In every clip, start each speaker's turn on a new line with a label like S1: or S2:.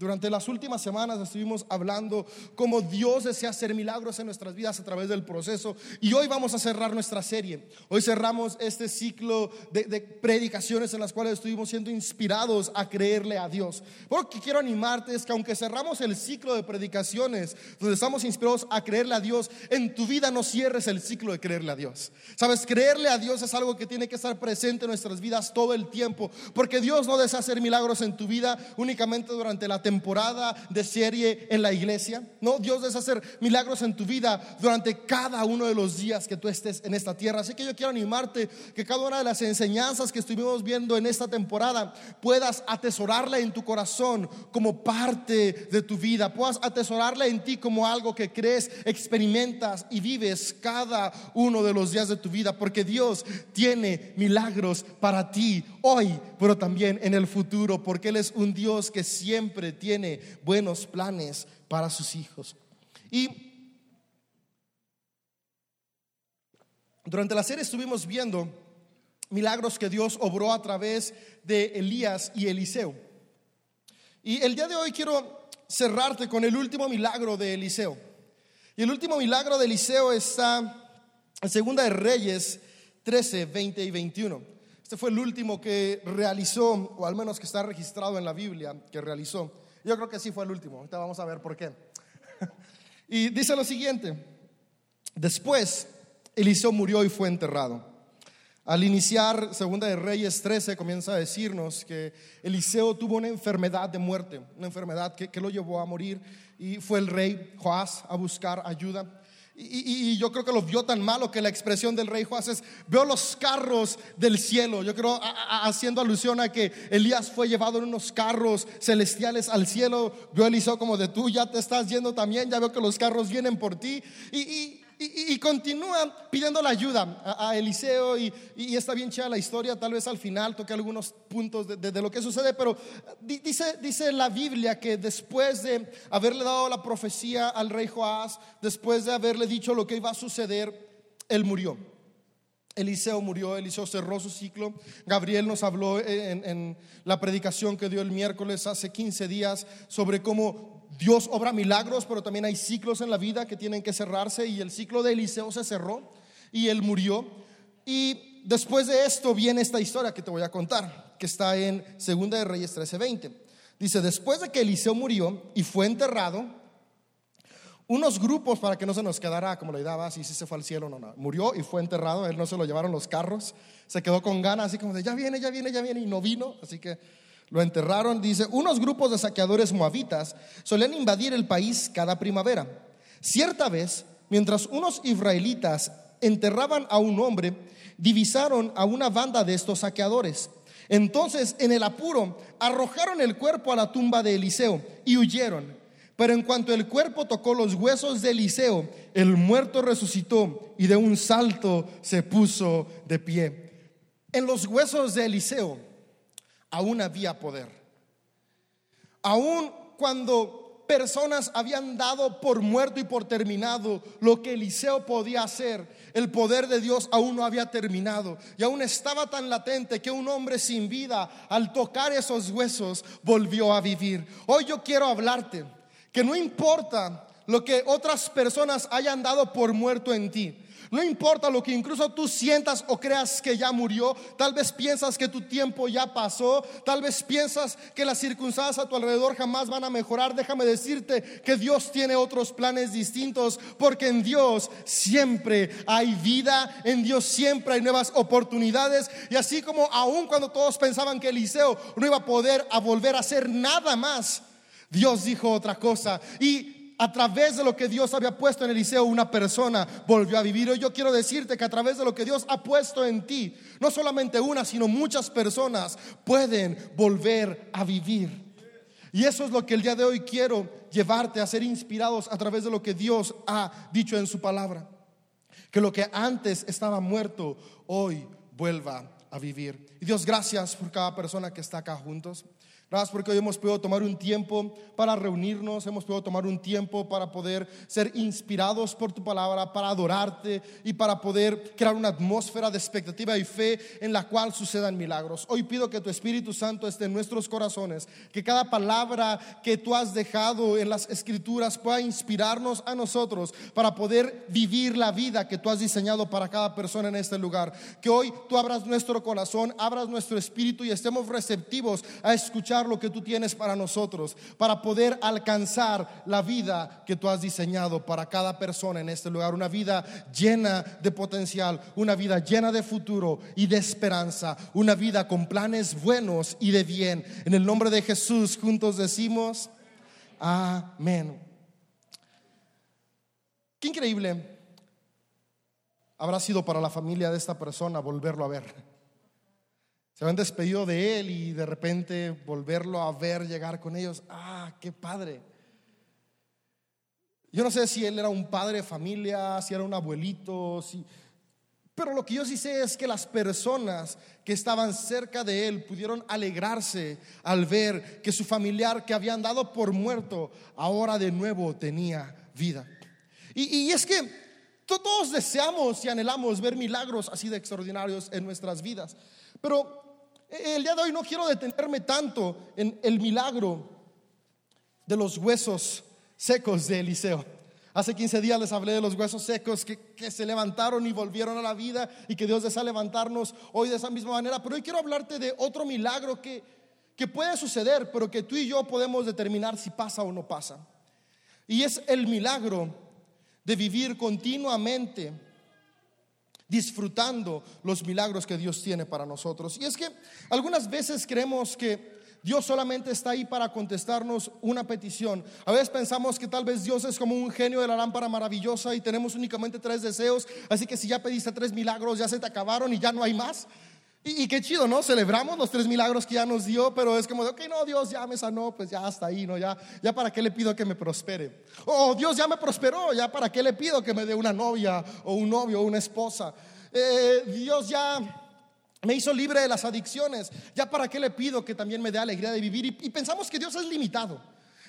S1: Durante las últimas semanas estuvimos hablando cómo Dios desea hacer milagros en nuestras vidas a través del proceso. Y hoy vamos a cerrar nuestra serie. Hoy cerramos este ciclo de, predicaciones en las cuales estuvimos siendo inspirados a creerle a Dios. Porque quiero animarte es que aunque cerramos el ciclo de predicaciones, donde estamos inspirados a creerle a Dios, en tu vida no cierres el ciclo de creerle a Dios. Sabes, creerle a Dios es algo que tiene que estar presente en nuestras vidas todo el tiempo. Porque Dios no desea hacer milagros en tu vida únicamente durante la temporada temporada de serie en la iglesia. No, Dios desea hacer milagros en tu vida durante cada uno de los días que tú estés en esta tierra. Así que yo quiero animarte que cada una de las enseñanzas que estuvimos viendo en esta temporada puedas atesorarla en tu corazón como parte de tu vida. Puedas atesorarla en ti como algo que crees, experimentas y vives cada uno de los días de tu vida. Porque Dios tiene milagros para ti hoy, pero también en el futuro. Porque Él es un Dios que siempre tiene buenos planes para sus hijos. Y durante la serie estuvimos viendo milagros que Dios obró a través de Elías y Eliseo. Y el día de hoy quiero cerrarte con el último milagro de Eliseo. Y el último milagro de Eliseo está en Segunda de Reyes 13, 20 y 21. Este fue el último que realizó, o al menos que está registrado en la Biblia, que realizó. Yo creo que sí fue el último. Ahorita vamos a ver por qué. Y dice lo siguiente. Después, Eliseo murió y fue enterrado. Al iniciar Segunda de Reyes 13 comienza a decirnos que Eliseo tuvo una enfermedad de muerte, una enfermedad que, lo llevó a morir y fue el rey Joás a buscar ayuda. Y, yo creo que lo vio tan malo que la expresión del rey Joás es, veo los carros del cielo. Yo creo haciendo alusión a que Elías fue llevado en unos carros celestiales al cielo. Vio Eliseo como de tú ya te estás yendo también, ya veo que los carros vienen por ti. y, y, continúa pidiendo la ayuda a, Eliseo y, está bien chida la historia, tal vez al final toque algunos puntos de, lo que sucede, pero dice, la Biblia que después de haberle dado la profecía al rey Joás, después de haberle dicho lo que iba a suceder, él murió. Eliseo murió, Eliseo cerró su ciclo. Gabriel nos habló en, en, la predicación que dio el miércoles hace 15 días sobre cómo Dios obra milagros, pero también hay ciclos en la vida que tienen que cerrarse y el ciclo de Eliseo se cerró y él murió. Y después de esto viene esta historia que te voy a contar, que está en Segunda de Reyes 13:20. Dice, después de que Eliseo murió y fue enterrado, unos grupos, para que no se nos quedara como la idea, si se fue al cielo no, no, murió y fue enterrado, él no se lo llevaron los carros, se quedó con ganas, así como de, ya viene, ya viene, ya viene, y no vino, así que lo enterraron, dice, unos grupos de saqueadores moabitas solían invadir el país cada primavera. Cierta vez, mientras unos israelitas enterraban a un hombre, divisaron a una banda de estos saqueadores. Entonces, en el apuro, arrojaron el cuerpo a la tumba de Eliseo y huyeron. Pero en cuanto el cuerpo tocó los huesos de Eliseo, el muerto resucitó y de un salto se puso de pie. En los huesos de Eliseo aún había poder. Aún cuando personas habían dado por muerto y por terminado lo que Eliseo podía hacer, el poder de Dios aún no había terminado. Y aún estaba tan latente que un hombre sin vida, al tocar esos huesos, volvió a vivir. Hoy yo quiero hablarte que no importa lo que otras personas hayan dado por muerto en ti. No importa lo que incluso tú sientas o creas que ya murió, tal vez piensas que tu tiempo ya pasó, tal vez piensas que las circunstancias a tu alrededor jamás van a mejorar. Déjame decirte que Dios tiene otros planes distintos, porque en Dios siempre hay vida, en Dios siempre hay nuevas oportunidades. Y así como aun cuando todos pensaban que Eliseo no iba a poder a volver a hacer nada más, Dios dijo otra cosa. Y a través de lo que Dios había puesto en Eliseo, una persona volvió a vivir. Hoy yo quiero decirte que a través de lo que Dios ha puesto en ti, no solamente una, sino muchas personas pueden volver a vivir. Y eso es lo que el día de hoy quiero llevarte a ser inspirados a través de lo que Dios ha dicho en su palabra. Que lo que antes estaba muerto, hoy vuelva a vivir. Y Dios, gracias por cada persona que está acá juntos. Gracias porque hoy hemos podido tomar un tiempo para reunirnos, hemos podido tomar un tiempo para poder ser inspirados por tu palabra, para adorarte y para poder crear una atmósfera de expectativa y fe en la cual sucedan milagros. Hoy pido que tu Espíritu Santo esté en nuestros corazones, que cada palabra que tú has dejado en las escrituras pueda inspirarnos a nosotros para poder vivir la vida que tú has diseñado para cada persona en este lugar. Que hoy tú abras nuestro corazón, abras nuestro espíritu y estemos receptivos a escuchar lo que tú tienes para nosotros, para poder alcanzar la vida que tú has diseñado para cada persona en este lugar, una vida llena de potencial, una vida llena de futuro y de esperanza, una vida con planes buenos y de bien. En el nombre de Jesús juntos decimos, amén. Qué increíble habrá sido para la familia de esta persona volverlo a ver. Se habían despedido de él y de repente volverlo a ver llegar con ellos. Ah, qué padre. Yo no sé si él era un padre de familia, si era un abuelito, si... pero lo que yo sí sé es que las personas que estaban cerca de él pudieron alegrarse al ver que su familiar que habían dado por muerto ahora de nuevo tenía vida. Y, y es que todos deseamos y anhelamos ver milagros así de extraordinarios en nuestras vidas. Pero el día de hoy no quiero detenerme tanto en el milagro de los huesos secos de Eliseo. Hace 15 días les hablé de los huesos secos que, se levantaron y volvieron a la vida y que Dios desea levantarnos hoy de esa misma manera. Pero hoy quiero hablarte de otro milagro que, que puede suceder, pero que tú y yo podemos determinar si pasa o no pasa. Y es el milagro de vivir continuamente disfrutando los milagros que Dios tiene para nosotros. Y es que algunas veces creemos que Dios solamente está ahí para contestarnos una petición. A veces pensamos que tal vez Dios es como un genio de la lámpara maravillosa y tenemos únicamente tres deseos, así que si ya pediste tres milagros ya se te acabaron y ya no hay más. Y, qué chido, ¿no? Celebramos los tres milagros que ya nos dio, pero es como de, ok, no, Dios ya me sanó, pues ya hasta ahí, ¿no? Ya, ya para qué le pido que me prospere. O Dios ya me prosperó, ya para qué le pido que me dé una novia o un novio o una esposa. Eh, Dios ya me hizo libre de las adicciones, ya para qué le pido que también me dé alegría de vivir. Y, pensamos que Dios es limitado.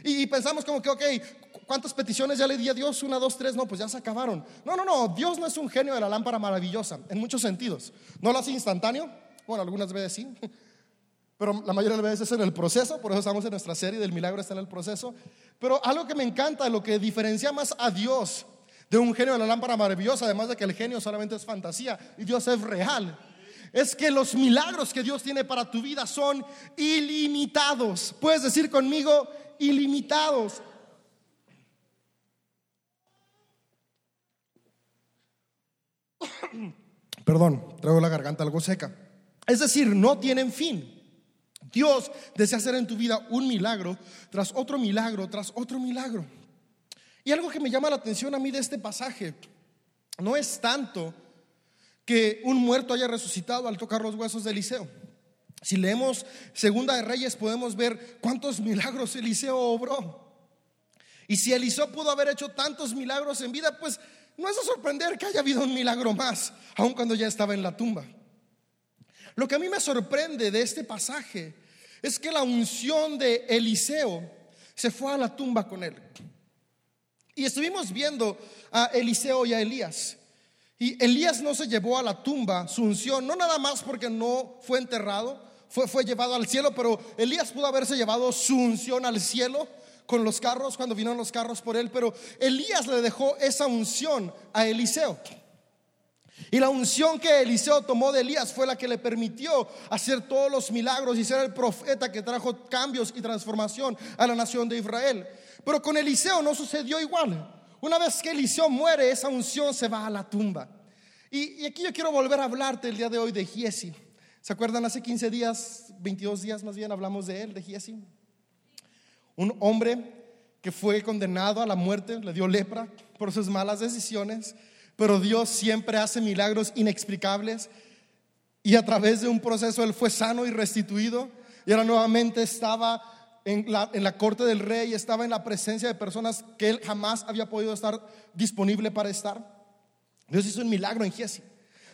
S1: Y, pensamos como que, ok, ¿cuántas peticiones ya le di a Dios? Una, dos, tres, no, pues ya se acabaron. No, no, no, Dios no es un genio de la lámpara maravillosa, en muchos sentidos. No lo hace instantáneo, bueno, algunas veces sí, pero la mayoría de las veces es en el proceso, por eso estamos en nuestra serie del milagro está en el proceso. Pero algo que me encanta, lo que diferencia más a Dios de un genio de la lámpara maravillosa, además de que el genio solamente es fantasía y Dios es real, es que los milagros que Dios tiene para tu vida son ilimitados. Puedes decir conmigo, ilimitados. Perdón, traigo la garganta algo seca. Es decir, no tienen fin. Dios desea hacer en tu vida un milagro tras otro milagro, tras otro milagro. Y algo que me llama la atención a mí de este pasaje no es tanto que un muerto haya resucitado al tocar los huesos de Eliseo. Si leemos Segunda de Reyes podemos ver cuántos milagros Eliseo obró. Y si Eliseo pudo haber hecho tantos milagros en vida, pues no es de sorprender que haya habido un milagro más, aun cuando ya estaba en la tumba. Lo que a mí me sorprende de este pasaje es que la unción de Eliseo se fue a la tumba con él. Y estuvimos viendo a Eliseo y a Elías. Y Elías no se llevó a la tumba su unción, no nada más porque no fue enterrado, fue, fue llevado al cielo, pero Elías pudo haberse llevado su unción al cielo con los carros cuando vinieron los carros por él, pero Elías le dejó esa unción a Eliseo. Y la unción que Eliseo tomó de Elías fue la que le permitió hacer todos los milagros y ser el profeta que trajo cambios y transformación a la nación de Israel. Pero con Eliseo no sucedió igual. Una vez que Eliseo muere, esa unción se va a la tumba. Y, aquí yo quiero volver a hablarte el día de hoy de Giesi. ¿Se acuerdan? Hace 15 días, 22 días más bien, hablamos de él, de Giesi. Un hombre que fue condenado a la muerte, le dio lepra por sus malas decisiones, pero Dios siempre hace milagros inexplicables y a través de un proceso él fue sano y restituido y ahora nuevamente estaba en la, corte del rey, estaba en la presencia de personas que él jamás había podido estar disponible para estar. Dios hizo un milagro en Giesi.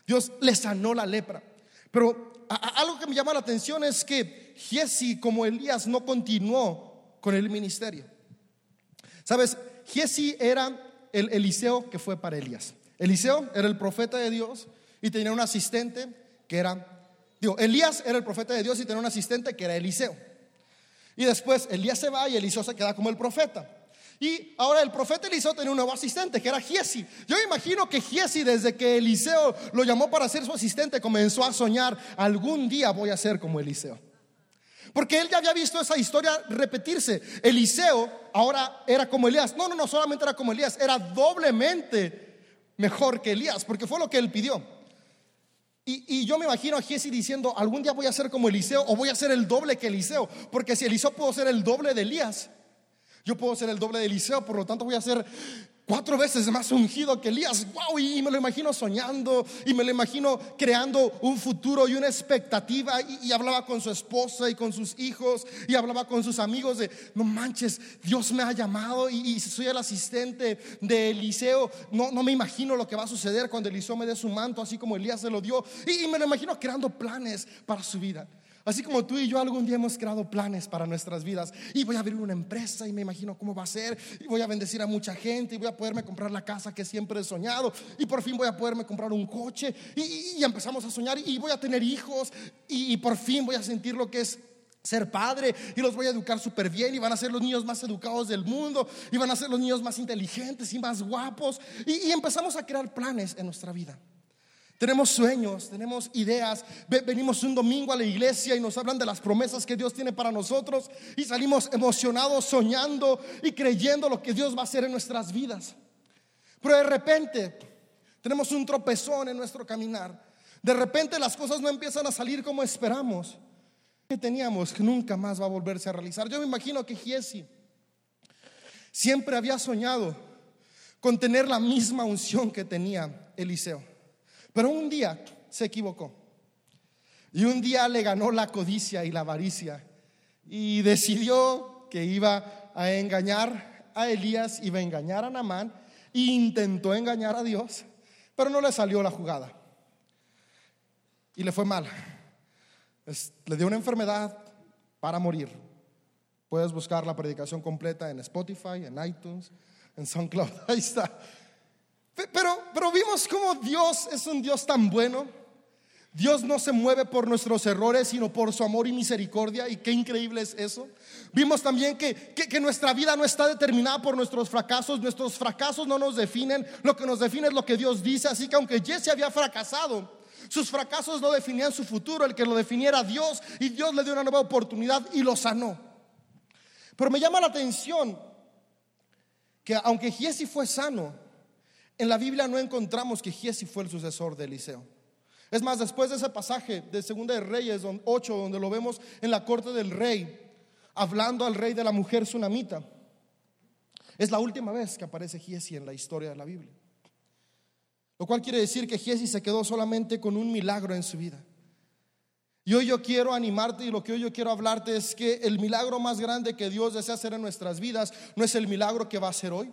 S1: Dios le sanó la lepra. Pero algo que me llama la atención es que Giesi, como Elías, no continuó con el ministerio. Sabes, Giesi era el Eliseo que fue para Elías. Eliseo era el profeta de Dios y tenía un asistente que era, digo, Elías era el profeta de Dios y tenía un asistente que era Eliseo. Y después Elías se va y Eliseo se queda como el profeta. Y ahora el profeta Eliseo tenía un nuevo asistente que era Giesi. Yo imagino que Giesi desde que Eliseo lo llamó para ser su asistente comenzó a soñar, algún día voy a ser como Eliseo. Porque él ya había visto esa historia repetirse. Eliseo ahora era como Elías. No, no, no, solamente era como Elías, era doblemente mejor que Elías, porque fue lo que él pidió. Y, yo me imagino a Giesi diciendo, algún día voy a ser como Eliseo o voy a ser el doble que Eliseo, porque si Eliseo pudo ser el doble de Elías, yo puedo ser el doble de Eliseo, por lo tanto voy a ser cuatro veces más ungido que Elías. Wow, y me lo imagino soñando y me lo imagino creando un futuro y una expectativa. Y, hablaba con su esposa y con sus hijos y hablaba con sus amigos de, no manches, Dios me ha llamado y, soy el asistente de Eliseo. No, no me imagino lo que va a suceder cuando Eliseo me dé su manto, así como Elías se lo dio. y me lo imagino creando planes para su vida. Así como tú y yo algún día hemos creado planes para nuestras vidas. Y voy a abrir una empresa y me imagino cómo va a ser. Y voy a bendecir a mucha gente y voy a poderme comprar la casa que siempre he soñado. Y por fin voy a poderme comprar un coche. Y, empezamos a soñar y voy a tener hijos. Y, por fin voy a sentir lo que es ser padre. Y los voy a educar súper bien y van a ser los niños más educados del mundo. Y van a ser los niños más inteligentes y más guapos. Y empezamos a crear planes en nuestra vida. Tenemos sueños, tenemos ideas. Venimos un domingo a la iglesia y nos hablan de las promesas que Dios tiene para nosotros y salimos emocionados, soñando y creyendo lo que Dios va a hacer en nuestras vidas. Pero de repente tenemos un tropezón en nuestro caminar. De repente las cosas no empiezan a salir como esperamos. Que teníamos que nunca más va a volverse a realizar. Yo me imagino que Giesi siempre había soñado con tener la misma unción que tenía Eliseo. Pero un día se equivocó. Y un día le ganó la codicia y la avaricia. Y decidió que iba a engañar a Elías, iba a engañar a Namán. E intentó engañar a Dios, pero no le salió la jugada. Y le fue mal. le dio una enfermedad para morir. Puedes buscar la predicación completa en Spotify, en iTunes, en SoundCloud. Ahí está. Pero, pero vimos cómo Dios es un Dios tan bueno. Dios no se mueve por nuestros errores, sino por su amor y misericordia. Y qué increíble es eso. Vimos también que, que, nuestra vida no está determinada por nuestros fracasos. Nuestros fracasos no nos definen. Lo que nos define es lo que Dios dice. Así que aunque Jesse había fracasado, sus fracasos no definían su futuro. El que lo definiera Dios. Y Dios le dio una nueva oportunidad y lo sanó. Pero me llama la atención que aunque Jesse fue sano, en la Biblia no encontramos que Giesi fue el sucesor de Eliseo. Es más, después de ese pasaje de Segunda de Reyes 8, donde lo vemos en la corte del rey, hablando al rey de la mujer sunamita, es la última vez que aparece Giesi en la historia de la Biblia. Lo cual quiere decir que Giesi se quedó solamente con un milagro en su vida. Y hoy yo quiero animarte y lo que hoy yo quiero hablarte es que el milagro más grande que Dios desea hacer en nuestras vidas no es el milagro que va a hacer hoy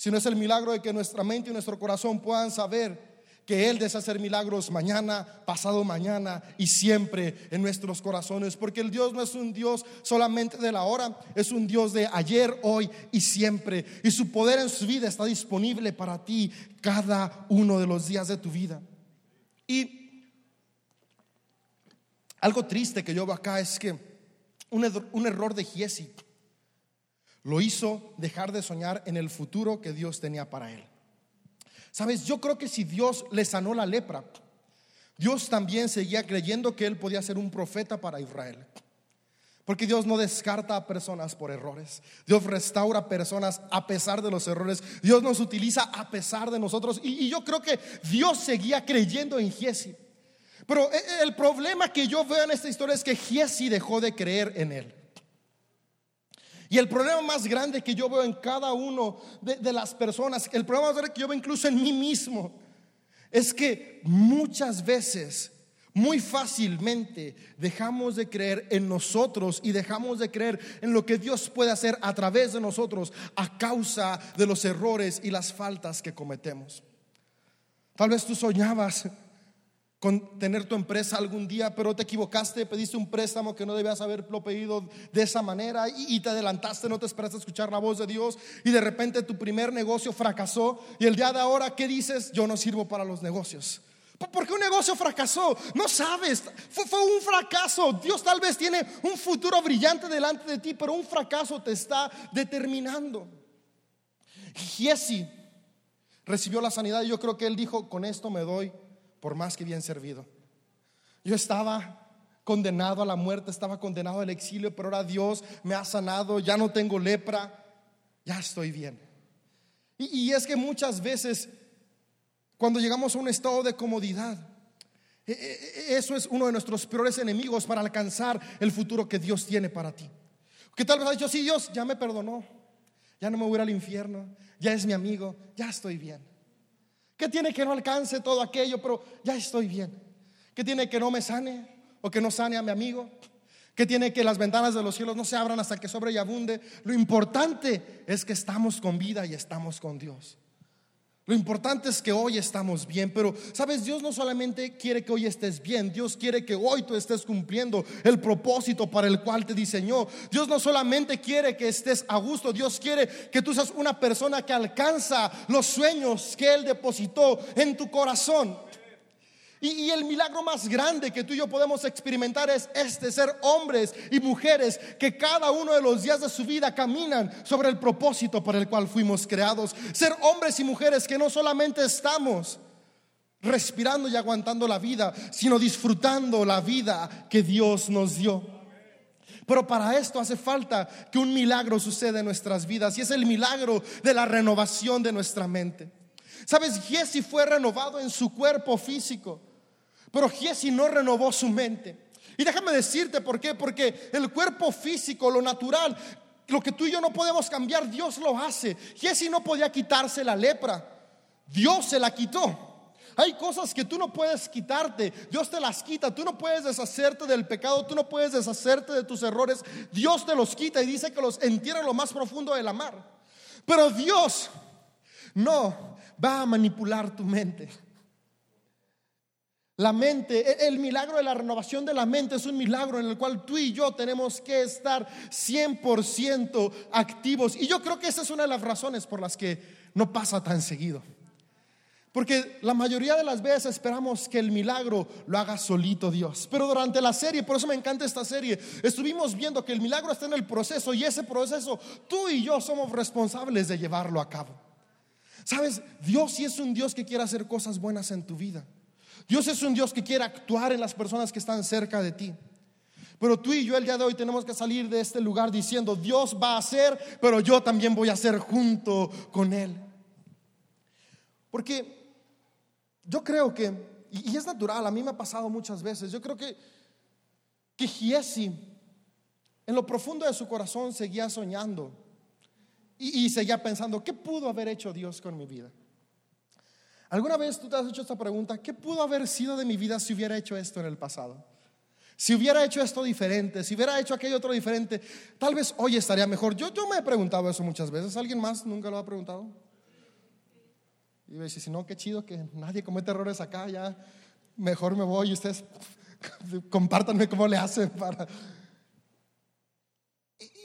S1: sino es el milagro de que nuestra mente y nuestro corazón puedan saber que Él desea hacer milagros mañana, pasado mañana y siempre en nuestros corazones. Porque el Dios no es un Dios solamente de la hora, es un Dios de ayer, hoy y siempre. Y su poder en su vida está disponible para ti cada uno de los días de tu vida. Y algo triste que yo veo acá es que un, un error de Giesi lo hizo dejar de soñar en el futuro que Dios tenía para él. Sabes, yo creo que si Dios le sanó la lepra, Dios también seguía creyendo que él podía ser un profeta para Israel. Porque Dios no descarta a personas por errores. Dios restaura personas a pesar de los errores. Dios nos utiliza a pesar de nosotros. Y, yo creo que Dios seguía creyendo en Giesi. Pero eh, el problema que yo veo en esta historia es que Giesi dejó de creer en él. Y el problema más grande que yo veo en cada uno de, las personas, el problema más grande que yo veo incluso en mí mismo, es que muchas veces, muy fácilmente, dejamos de creer en nosotros y dejamos de creer en lo que Dios puede hacer a través de nosotros a causa de los errores y las faltas que cometemos. Tal vez tú soñabas con tener tu empresa algún día, pero te equivocaste, pediste un préstamo que no debías haberlo pedido de esa manera y, te adelantaste, no te esperaste a escuchar la voz de Dios y de repente tu primer negocio fracasó y el día de ahora, ¿qué dices? Yo no sirvo para los negocios. ¿Por qué un negocio fracasó? No sabes, fue, fue, un fracaso. Dios tal vez tiene un futuro brillante delante de ti, pero un fracaso te está determinando. Jesse recibió la sanidad y yo creo que él dijo, con esto me doy por más que bien servido. Yo estaba condenado a la muerte, estaba condenado al exilio, pero ahora Dios me ha sanado, ya no tengo lepra, ya estoy bien. Y, es que muchas veces cuando llegamos a un estado de comodidad, e, e, e, eso es uno de nuestros peores enemigos para alcanzar el futuro que Dios tiene para ti. Que tal vez has dicho, sí, Dios ya me perdonó, ya no me voy al infierno, ya es mi amigo, ya estoy bien. ¿Qué tiene que no alcance todo aquello, pero ya estoy bien? ¿Qué tiene que no me sane o que no sane a mi amigo? ¿Qué tiene que las ventanas de los cielos no se abran hasta que sobre y abunde? Lo importante es que estamos con vida y estamos con Dios. Lo importante es que hoy estamos bien, pero sabes, Dios no solamente quiere que hoy estés bien, Dios quiere que hoy tú estés cumpliendo el propósito para el cual te diseñó. Dios no solamente quiere que estés a gusto, Dios quiere que tú seas una persona que alcanza los sueños que Él depositó en tu corazón. Y, el milagro más grande que tú y yo podemos experimentar es este, ser hombres y mujeres que cada uno de los días de su vida caminan sobre el propósito por el cual fuimos creados. Ser hombres y mujeres que no solamente estamos respirando y aguantando la vida, sino disfrutando la vida que Dios nos dio. Pero para esto hace falta que un milagro suceda en nuestras vidas y es el milagro de la renovación de nuestra mente. Sabes, Jesse fue renovado en su cuerpo físico. Pero Giesi no renovó su mente. Y déjame decirte por qué, porque el cuerpo físico, lo natural, lo que tú y yo no podemos cambiar, Dios lo hace. Giesi no podía quitarse la lepra, Dios se la quitó. Hay cosas que tú no puedes quitarte, Dios te las quita, tú no puedes deshacerte del pecado, tú no puedes deshacerte de tus errores, Dios te los quita y dice que los entierra en lo más profundo de la mar. Pero Dios no va a manipular tu mente. La mente, e, el milagro de la renovación de la mente es un milagro en el cual tú y yo tenemos que estar 100% activos. Y yo creo que esa es una de las razones por las que no pasa tan seguido. Porque la mayoría de las veces esperamos que el milagro lo haga solito Dios. Pero durante la serie, por eso me encanta esta serie, estuvimos viendo que el milagro está en el proceso y ese proceso tú y yo somos responsables de llevarlo a cabo. Sabes, Dios sí es un Dios que quiere hacer cosas buenas en tu vida. Dios es un Dios que quiere actuar en las personas que están cerca de ti. Pero tú y yo el día de hoy tenemos que salir de este lugar diciendo, Dios va a hacer, pero yo también voy a hacer junto con Él. Porque yo creo que, y es natural, a mí me ha pasado muchas veces, yo creo que, que Giesi en lo profundo de su corazón seguía soñando y, y seguía pensando, ¿qué pudo haber hecho Dios con mi vida? ¿Alguna vez tú te has hecho esta pregunta? ¿Qué pudo haber sido de mi vida si hubiera hecho esto en el pasado? Si hubiera hecho esto diferente, si hubiera hecho aquello otro diferente, tal vez hoy estaría mejor. Yo, yo me he preguntado eso muchas veces. ¿Alguien más nunca lo ha preguntado? Y me dice, si no, qué chido que nadie comete errores acá, ya mejor me voy y ustedes compártanme cómo le hacen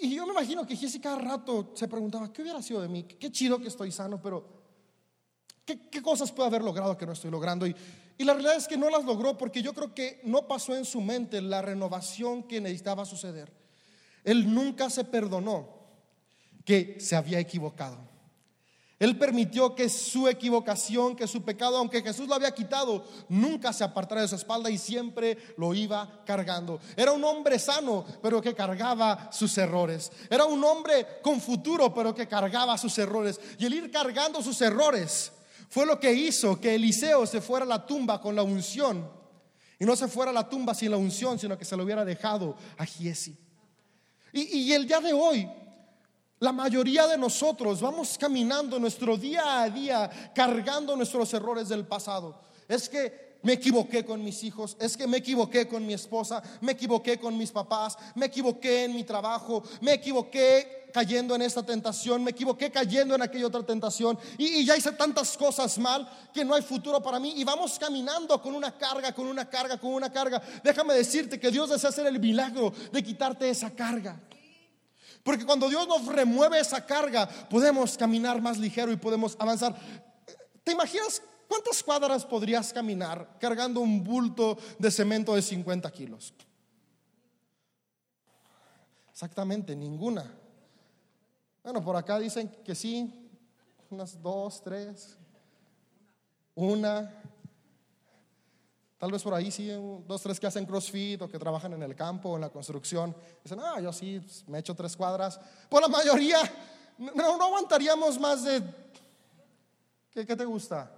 S1: y yo me imagino que Jessica cada rato se preguntaba, ¿qué hubiera sido de mí? Qué chido que estoy sano, pero ¿Qué, cosas puede haber logrado que no estoy logrando? Y, y la realidad es que no las logró porque yo creo que no pasó en su mente la renovación que necesitaba suceder. Él nunca se perdonó que se había equivocado. Él permitió que su equivocación, que su pecado, aunque Jesús lo había quitado, nunca se apartara de su espalda y siempre lo iba cargando. Era un hombre sano, pero que cargaba sus errores. Era un hombre con futuro, pero que cargaba sus errores. Y el ir cargando sus errores fue lo que hizo que Eliseo se fuera a la tumba con la unción. Y no se fuera a la tumba sin la unción, sino que se lo hubiera dejado a Giesi. Y, y el día de hoy, la mayoría de nosotros vamos caminando nuestro día a día cargando nuestros errores del pasado. Es que me equivoqué con mis hijos, es que me equivoqué con mi esposa, me equivoqué con mis papás, me equivoqué en mi trabajo, me equivoqué cayendo en esta tentación, me equivoqué cayendo en aquella otra tentación y, ya hice tantas cosas mal que no hay futuro para mí. Y vamos caminando con una carga, con una carga, con una carga. Déjame decirte que Dios desea hacer el milagro de quitarte esa carga. Porque cuando Dios nos remueve esa carga, podemos caminar más ligero y podemos avanzar. ¿Te imaginas cuántas cuadras podrías caminar cargando un bulto de cemento de 50 kilos? Exactamente, ninguna. Bueno, por acá dicen que sí, unas dos, tres, una. Tal vez por ahí sí, dos, tres que hacen crossfit o que trabajan en el campo o en la construcción. Dicen, ah, yo sí, pues, me echo tres cuadras. Por la mayoría, no, aguantaríamos más de, ¿qué, ¿qué te gusta?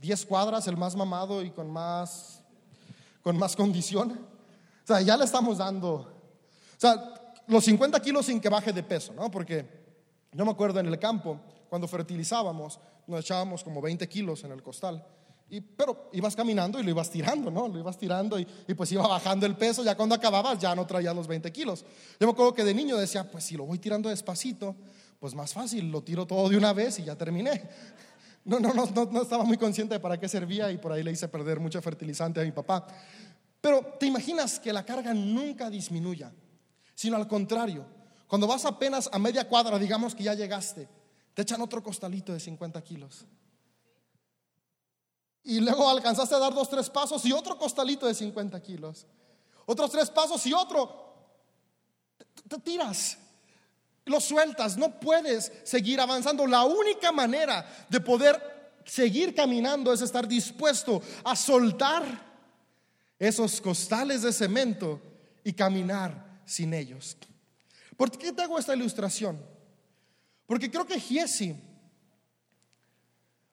S1: Diez cuadras, el más mamado y con más, con más condición. O sea, ya le estamos dando, o sea, los 50 kilos sin que baje de peso, ¿no? Porque yo me acuerdo en el campo, cuando fertilizábamos, nos echábamos como 20 kilos en el costal. Y, pero ibas caminando y lo ibas tirando, ¿no? Lo ibas tirando y, pues iba bajando el peso. Ya cuando acababas ya no traías los 20 kilos. Yo me acuerdo que de niño decía, pues si lo voy tirando despacito, pues más fácil, lo tiro todo de una vez y ya terminé. No, no, no, no, no estaba muy consciente de para qué servía y por ahí le hice perder mucho fertilizante a mi papá. Pero te imaginas que la carga nunca disminuya, sino al contrario, cuando vas apenas a media cuadra, digamos que ya llegaste, te echan otro costalito de 50 kilos. Y luego alcanzaste a dar dos, tres pasos y otro costalito de 50 kilos. Otros tres pasos y otro. Te, tiras, lo sueltas, no puedes seguir avanzando. La única manera de poder seguir caminando es estar dispuesto a soltar esos costales de cemento y caminar sin ellos. ¿Por qué te hago esta ilustración? Porque creo que Giesi,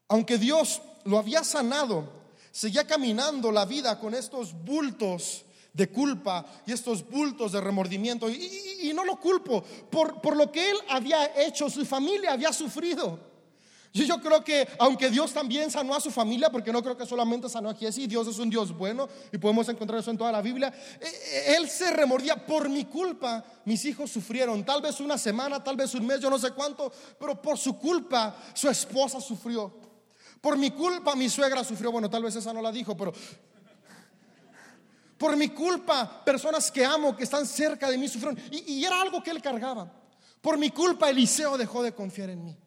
S1: aunque Dios lo había sanado, seguía caminando la vida con estos bultos de culpa y estos bultos de remordimiento. Y, no lo culpo por, por lo que él había hecho, su familia había sufrido. Yo, creo que aunque Dios también sanó a su familia, porque no creo que solamente sanó a Jesse, Dios es un Dios bueno y podemos encontrar eso en toda la Biblia, eh, eh, Él se remordía por mi culpa. Mis hijos sufrieron, tal vez una semana, tal vez un mes, yo no sé cuánto, pero por su culpa su esposa sufrió. Por mi culpa mi suegra sufrió, bueno, tal vez esa no la dijo, pero por mi culpa personas que amo, que están cerca de mí sufrieron. Y era algo que él cargaba. Por mi culpa Eliseo dejó de confiar en mí.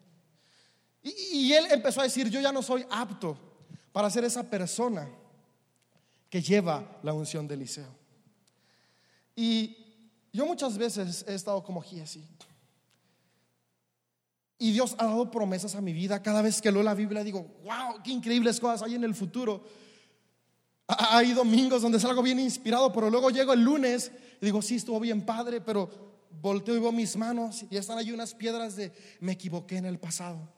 S1: Y, él empezó a decir, yo ya no soy apto para ser esa persona que lleva la unción de Eliseo. Y yo muchas veces he estado como Giesi. Y Dios ha dado promesas a mi vida. Cada vez que leo la Biblia digo, wow, qué increíbles cosas hay en el futuro. Hay domingos donde salgo bien inspirado, pero luego llego el lunes y digo, sí, estuvo bien padre, pero volteo y veo mis manos y están ahí unas piedras de, me equivoqué en el pasado.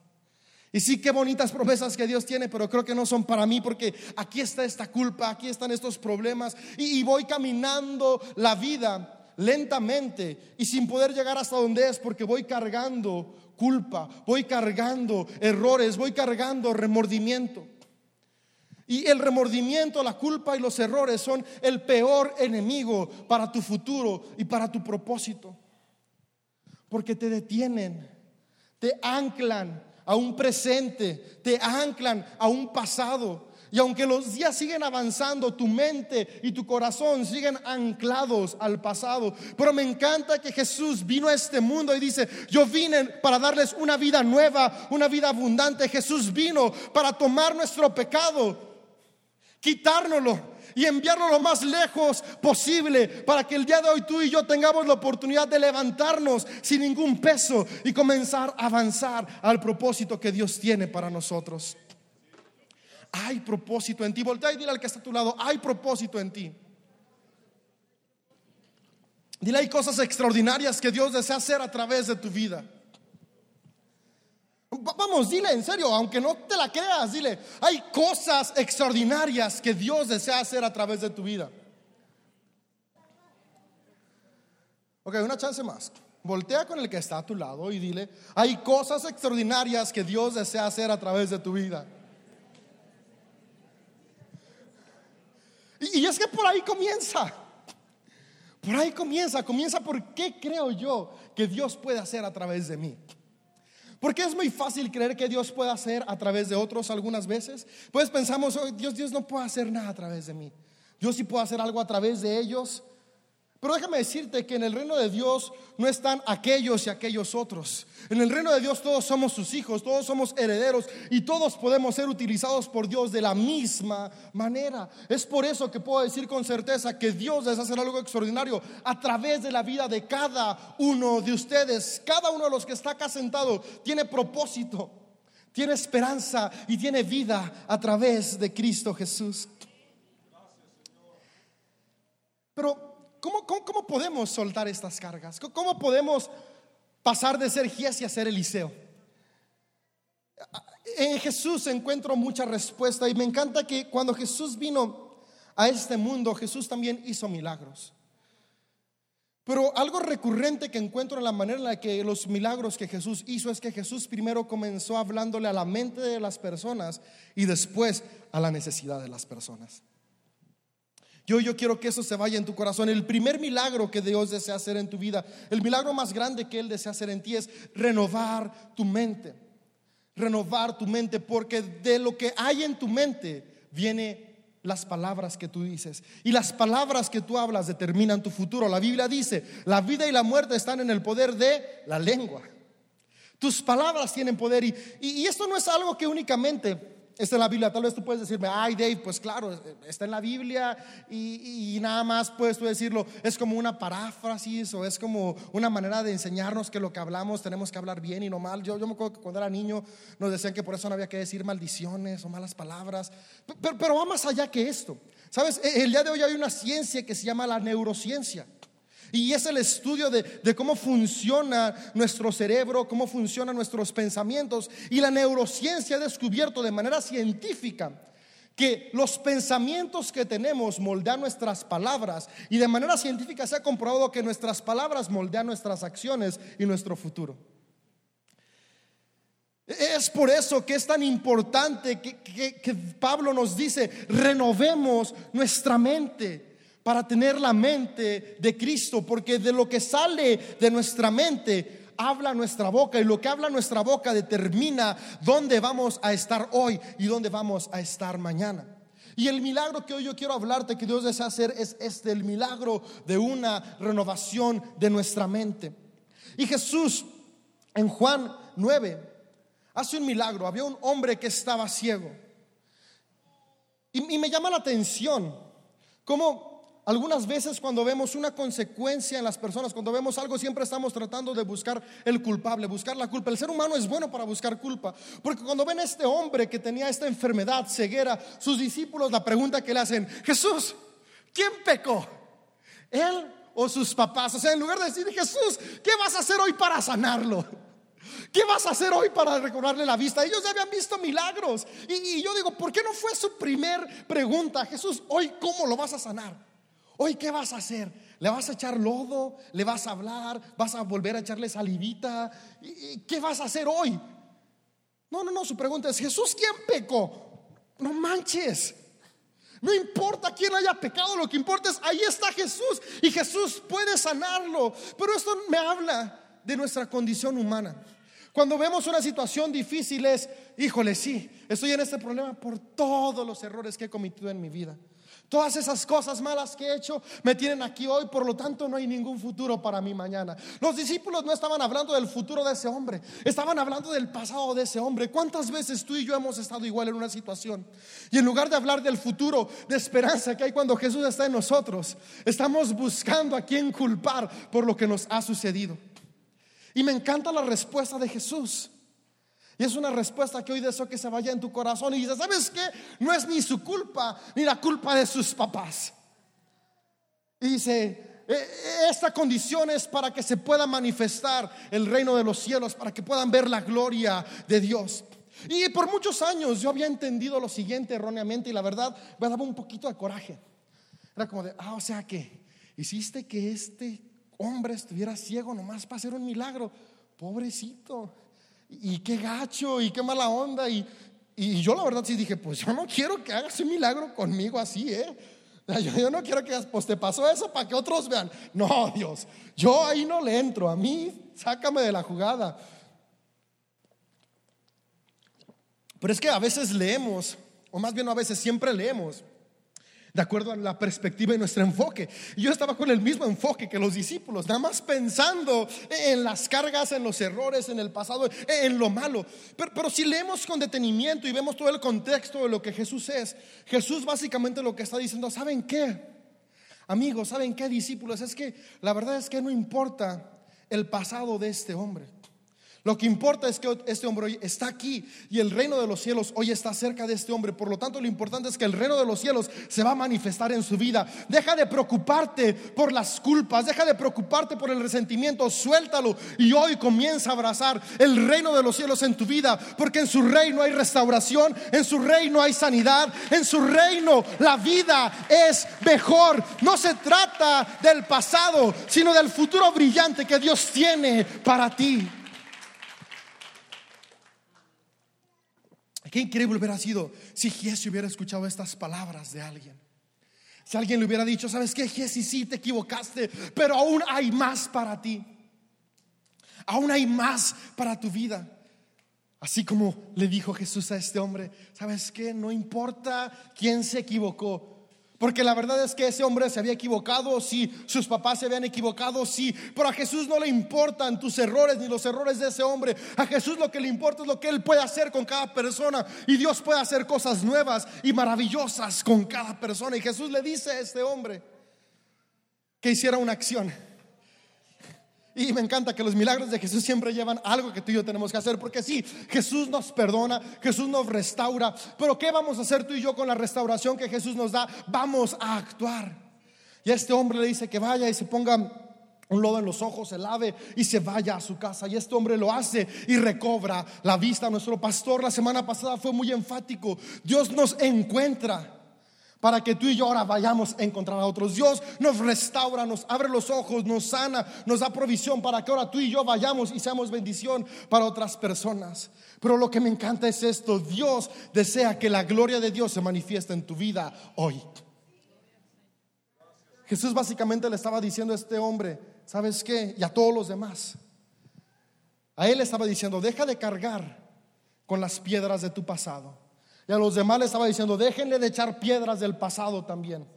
S1: Y sí, qué bonitas promesas que Dios tiene, pero creo que no son para mí porque aquí está esta culpa, aquí están estos problemas y, voy caminando la vida lentamente y sin poder llegar hasta donde es porque voy cargando culpa, voy cargando errores, voy cargando remordimiento. Y el remordimiento, la culpa y los errores son el peor enemigo para tu futuro y para tu propósito. Porque te detienen, te anclan a un presente, te anclan a un pasado. Y aunque los días siguen avanzando, tu mente y tu corazón siguen anclados al pasado. Pero me encanta que Jesús vino a este mundo y dice, yo vine para darles una vida nueva, una vida abundante. Jesús vino para tomar nuestro pecado, quitárnoslo y enviarlo lo más lejos posible para que el día de hoy tú y yo tengamos la oportunidad de levantarnos sin ningún peso y comenzar a avanzar al propósito que Dios tiene para nosotros. Hay propósito en ti. Voltea y dile al que está a tu lado, hay propósito en ti. Dile, hay cosas extraordinarias que Dios desea hacer a través de tu vida. Vamos, dile en serio, aunque no te la creas, dile, hay cosas extraordinarias que Dios desea hacer a través de tu vida. Ok, una chance más. Voltea con el que está a tu lado y dile, hay cosas extraordinarias que Dios desea hacer a través de tu vida. Y, es que por ahí comienza. Por ahí comienza, comienza por qué creo yo que Dios puede hacer a través de mí. Porque es muy fácil creer que Dios puede hacer a través de otros algunas veces. Pues pensamos, oh, Dios, Dios no puede hacer nada a través de mí. Dios sí puede hacer algo a través de ellos. Pero déjame decirte que en el reino de Dios no están aquellos y aquellos otros. En el reino de Dios todos somos sus hijos, todos somos herederos y todos podemos ser utilizados por Dios de la misma manera. Es por eso que puedo decir con certeza que Dios desea hacer algo extraordinario a través de la vida de cada uno de ustedes. Cada uno de los que está acá sentado tiene propósito, tiene esperanza y tiene vida a través de Cristo Jesús. Pero ¿Cómo, podemos soltar estas cargas? ¿Cómo podemos pasar de ser Giesi a ser Eliseo? En Jesús encuentro mucha respuesta y me encanta que cuando Jesús vino a este mundo, Jesús también hizo milagros. Pero algo recurrente que encuentro en la manera en la que los milagros que Jesús hizo es que Jesús primero comenzó hablándole a la mente de las personas y después a la necesidad de las personas. Yo, yo quiero que eso se vaya en tu corazón. El primer milagro que Dios desea hacer en tu vida, el milagro más grande que Él desea hacer en ti es renovar tu mente. Renovar tu mente, porque de lo que hay en tu mente viene las palabras que tú dices. Y las palabras que tú hablas determinan tu futuro. La Biblia dice, la vida y la muerte están en el poder de la lengua. Tus palabras tienen poder y, y esto no es algo que únicamente está en la Biblia. Tal vez tú puedes decirme, ay Dave, pues claro, está en la Biblia y, nada más puedes tú decirlo. Es como una paráfrasis o es como una manera de enseñarnos que lo que hablamos tenemos que hablar bien y no mal. Yo, yo me acuerdo que cuando era niño nos decían que por eso no había que decir maldiciones o malas palabras. Pero, pero va más allá que esto. Sabes, e, el día de hoy hay una ciencia que se llama la neurociencia. Y es el estudio de, cómo funciona nuestro cerebro, cómo funcionan nuestros pensamientos. Y la neurociencia ha descubierto de manera científica que los pensamientos que tenemos moldean nuestras palabras. Y de manera científica se ha comprobado que nuestras palabras moldean nuestras acciones y nuestro futuro. Es por eso que es tan importante que Pablo nos dice, renovemos nuestra mente para tener la mente de Cristo, porque de lo que sale de nuestra mente habla nuestra boca y lo que habla nuestra boca determina dónde vamos a estar hoy y dónde vamos a estar mañana. Y el milagro que hoy yo quiero hablarte que Dios desea hacer es este, el milagro de una renovación de nuestra mente. Y Jesús en Juan 9 hace un milagro. Había un hombre que estaba ciego. Y, y me llama la atención cómo algunas veces cuando vemos una consecuencia en las personas, cuando vemos algo, siempre estamos tratando de buscar el culpable, buscar la culpa. El ser humano es bueno para buscar culpa, porque cuando ven a este hombre que tenía esta enfermedad, ceguera, sus discípulos la pregunta que le hacen, Jesús, ¿quién pecó? ¿Él o sus papás? O sea, en lugar de decir, Jesús, ¿qué vas a hacer hoy para sanarlo? ¿Qué vas a hacer hoy para recobrarle la vista? Ellos ya habían visto milagros. Y, y, yo digo, ¿por qué no fue su primer pregunta? Jesús, hoy cómo lo vas a sanar? Hoy, ¿qué vas a hacer? ¿Le vas a echar lodo? ¿Le vas a hablar? ¿Vas a volver a echarle salivita? ¿Qué vas a hacer hoy? No, no, no, su pregunta es, Jesús, ¿quién pecó? No manches. No importa quién haya pecado, lo que importa es, ahí está Jesús y Jesús puede sanarlo. Pero esto me habla de nuestra condición humana. Cuando vemos una situación difícil es, híjole, sí, estoy en este problema por todos los errores que he cometido en mi vida. Todas esas cosas malas que he hecho me tienen aquí hoy, por lo tanto no hay ningún futuro para mí mañana. Los discípulos no estaban hablando del futuro de ese hombre, estaban hablando del pasado de ese hombre. ¿Cuántas veces tú y yo hemos estado igual en una situación? Y en lugar de hablar del futuro, de esperanza que hay cuando Jesús está en nosotros, estamos buscando a quién culpar por lo que nos ha sucedido. Y me encanta la respuesta de Jesús. Y es una respuesta que hoy deseo que se vaya en tu corazón y dice, ¿sabes qué? No es ni su culpa ni la culpa de sus papás. Y dice, e, esta condición es para que se pueda manifestar el reino de los cielos, para que puedan ver la gloria de Dios. Y por muchos años yo había entendido lo siguiente erróneamente y la verdad me daba un poquito de coraje. Era como de, ah, o sea que hiciste que este hombre estuviera ciego nomás para hacer un milagro. Pobrecito y qué gacho, y qué mala onda. Y, y yo la verdad sí dije, pues yo no quiero que hagas un milagro conmigo así, ¿eh? Yo, no quiero que pues te pasó eso para que otros vean. No, Dios, yo ahí no le entro. A mí, sácame de la jugada. Pero es que a veces leemos, o más bien a veces siempre leemos de acuerdo a la perspectiva y nuestro enfoque. Yo estaba con el mismo enfoque que los discípulos, nada más pensando en las cargas, en los errores, en el pasado, en lo malo. Pero, pero, si leemos con detenimiento y vemos todo el contexto de lo que Jesús es, Jesús básicamente lo que está diciendo, ¿saben qué? Amigos, ¿saben qué discípulos? Es que la verdad es que no importa el pasado de este hombre. Lo que importa es que este hombre hoy está aquí y el reino de los cielos hoy está cerca de este hombre. Por lo tanto, lo importante es que el reino de los cielos se va a manifestar en su vida. Deja de preocuparte por las culpas, deja de preocuparte por el resentimiento, suéltalo y hoy comienza a abrazar el reino de los cielos en tu vida, porque en su reino hay restauración, en su reino hay sanidad, en su reino la vida es mejor. No se trata del pasado, sino del futuro brillante que Dios tiene para ti. Qué increíble hubiera sido si Jesse hubiera escuchado estas palabras de alguien. Si alguien le hubiera dicho, ¿sabes qué, Jesse? Sí, te equivocaste, pero aún hay más para ti. Aún hay más para tu vida. Así como le dijo Jesús a este hombre, ¿sabes qué? No importa quién se equivocó, porque la verdad es que ese hombre se había equivocado, sí, sus papás se habían equivocado, sí, pero a Jesús no le importan tus errores ni los errores de ese hombre. A Jesús lo que le importa es lo que Él puede hacer con cada persona. Y Dios puede hacer cosas nuevas y maravillosas con cada persona. Y Jesús le dice a este hombre que hiciera una acción. Y me encanta que los milagros de Jesús siempre llevan algo que tú y yo tenemos que hacer, porque sí, Jesús nos perdona, Jesús nos restaura, pero ¿qué vamos a hacer tú y yo con la restauración que Jesús nos da? Vamos a actuar. Y este hombre le dice que vaya y se ponga un lodo en los ojos, se lave y se vaya a su casa. Y este hombre lo hace y recobra la vista. Nuestro pastor la semana pasada fue muy enfático. Dios nos encuentra para que tú y yo ahora vayamos a encontrar a otros. Dios nos restaura, nos abre los ojos, nos sana, nos da provisión para que ahora tú y yo vayamos y seamos bendición para otras personas. Pero lo que me encanta es esto, Dios desea que la gloria de Dios se manifieste en tu vida hoy. Jesús básicamente le estaba diciendo a este hombre, ¿sabes qué? Y a todos los demás. A él le estaba diciendo, deja de cargar con las piedras de tu pasado. Y a los demás les estaba diciendo, déjenle de echar piedras del pasado también.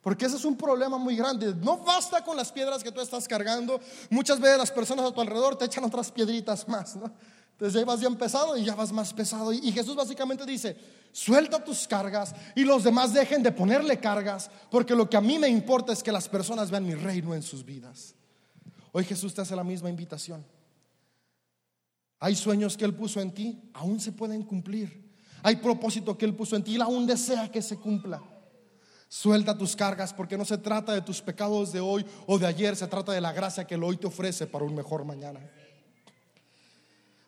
S1: Porque ese es un problema muy grande. No basta con las piedras que tú estás cargando. Muchas veces las personas a tu alrededor te echan otras piedritas más. ¿no? Entonces ya vas bien pesado y ya vas más pesado. Y Jesús básicamente dice, suelta tus cargas y los demás dejen de ponerle cargas. Porque lo que a mí me importa es que las personas vean mi reino en sus vidas. Hoy Jesús te hace la misma invitación. Hay sueños que Él puso en ti, aún se pueden cumplir. Hay propósito que Él puso en ti y Él aún desea que se cumpla. Suelta tus cargas porque no se trata de tus pecados de hoy o de ayer, se trata de la gracia que Él hoy te ofrece para un mejor mañana.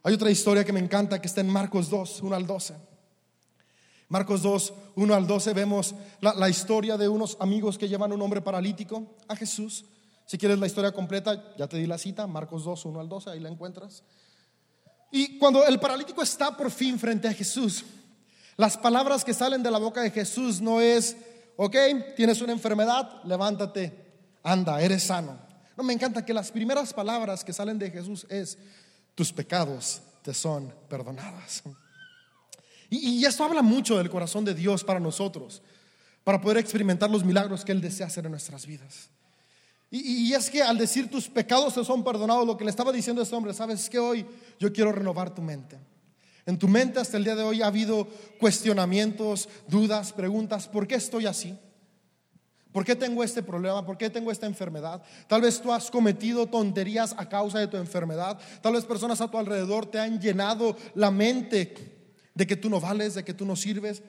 S1: Hay otra historia que me encanta que está en Marcos 2, 1 al 12. Marcos 2, 1 al 12 vemos la, la historia de unos amigos que llevan a un hombre paralítico a Jesús. Si quieres la historia completa, ya te di la cita, Marcos 2, 1 al 12, ahí la encuentras. Y cuando el paralítico está por fin frente a Jesús, las palabras que salen de la boca de Jesús no es, ok, tienes una enfermedad, levántate, anda, eres sano. No, me encanta que las primeras palabras que salen de Jesús es, tus pecados te son perdonadas. Y, esto habla mucho del corazón de Dios para nosotros, para poder experimentar los milagros que Él desea hacer en nuestras vidas. Y, y, es que al decir tus pecados te son perdonados, lo que le estaba diciendo a este hombre, sabes que hoy yo quiero renovar tu mente. En tu mente hasta el día de hoy ha habido cuestionamientos, dudas, preguntas, ¿por qué estoy así? ¿Por qué tengo este problema? ¿Por qué tengo esta enfermedad? Tal vez tú has cometido tonterías a causa de tu enfermedad. Tal vez personas a tu alrededor te han llenado la mente de que tú no vales, de que tú no sirves.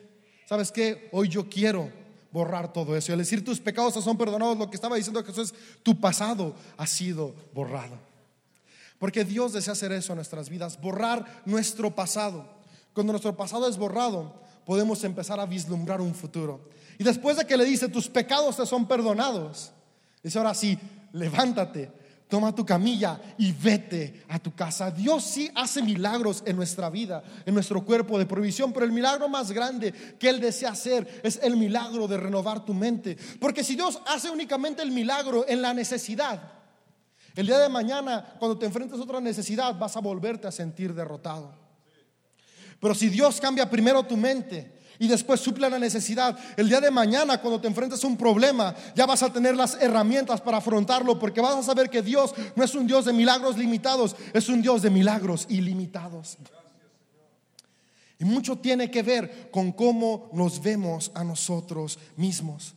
S1: ¿Sabes qué? Hoy yo quiero borrar todo eso. Y al decir tus pecados son perdonados, lo que estaba diciendo Jesús es, tu pasado ha sido borrado. Porque Dios desea hacer eso en nuestras vidas, borrar nuestro pasado. Cuando nuestro pasado es borrado, podemos empezar a vislumbrar un futuro. Y después de que le dice, tus pecados te son perdonados, dice ahora sí, levántate, toma tu camilla y vete a tu casa. Dios sí hace milagros en nuestra vida, en nuestro cuerpo de provisión, pero el milagro más grande que Él desea hacer es el milagro de renovar tu mente. Porque si Dios hace únicamente el milagro en la necesidad, el día de mañana, cuando te enfrentes a otra necesidad, vas a volverte a sentir derrotado. Pero si Dios cambia primero tu mente, y después suple la necesidad. El día de mañana, cuando te enfrentes a un problema, ya vas a tener las herramientas para afrontarlo, porque vas a saber que Dios no es un Dios de milagros limitados, es un Dios de milagros ilimitados. Y mucho tiene que ver con cómo nos vemos a nosotros mismos.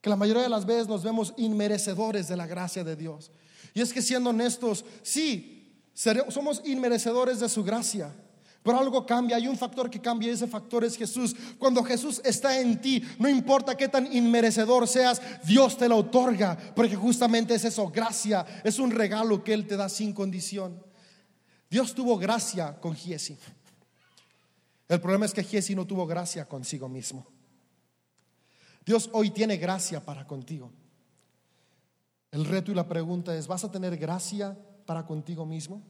S1: Que la mayoría de las veces nos vemos inmerecedores de la gracia de Dios. Y es que siendo honestos, sí, somos inmerecedores de su gracia. Pero algo cambia, hay un factor que cambia y ese factor es Jesús. Cuando Jesús está en ti, no importa qué tan inmerecedor seas, Dios te lo otorga, porque justamente es eso, gracia, es un regalo que Él te da sin condición. Dios tuvo gracia con Giesi. El problema es que Giesi no tuvo gracia consigo mismo. Dios hoy tiene gracia para contigo. El reto y la pregunta es, ¿vas a tener gracia para contigo mismo?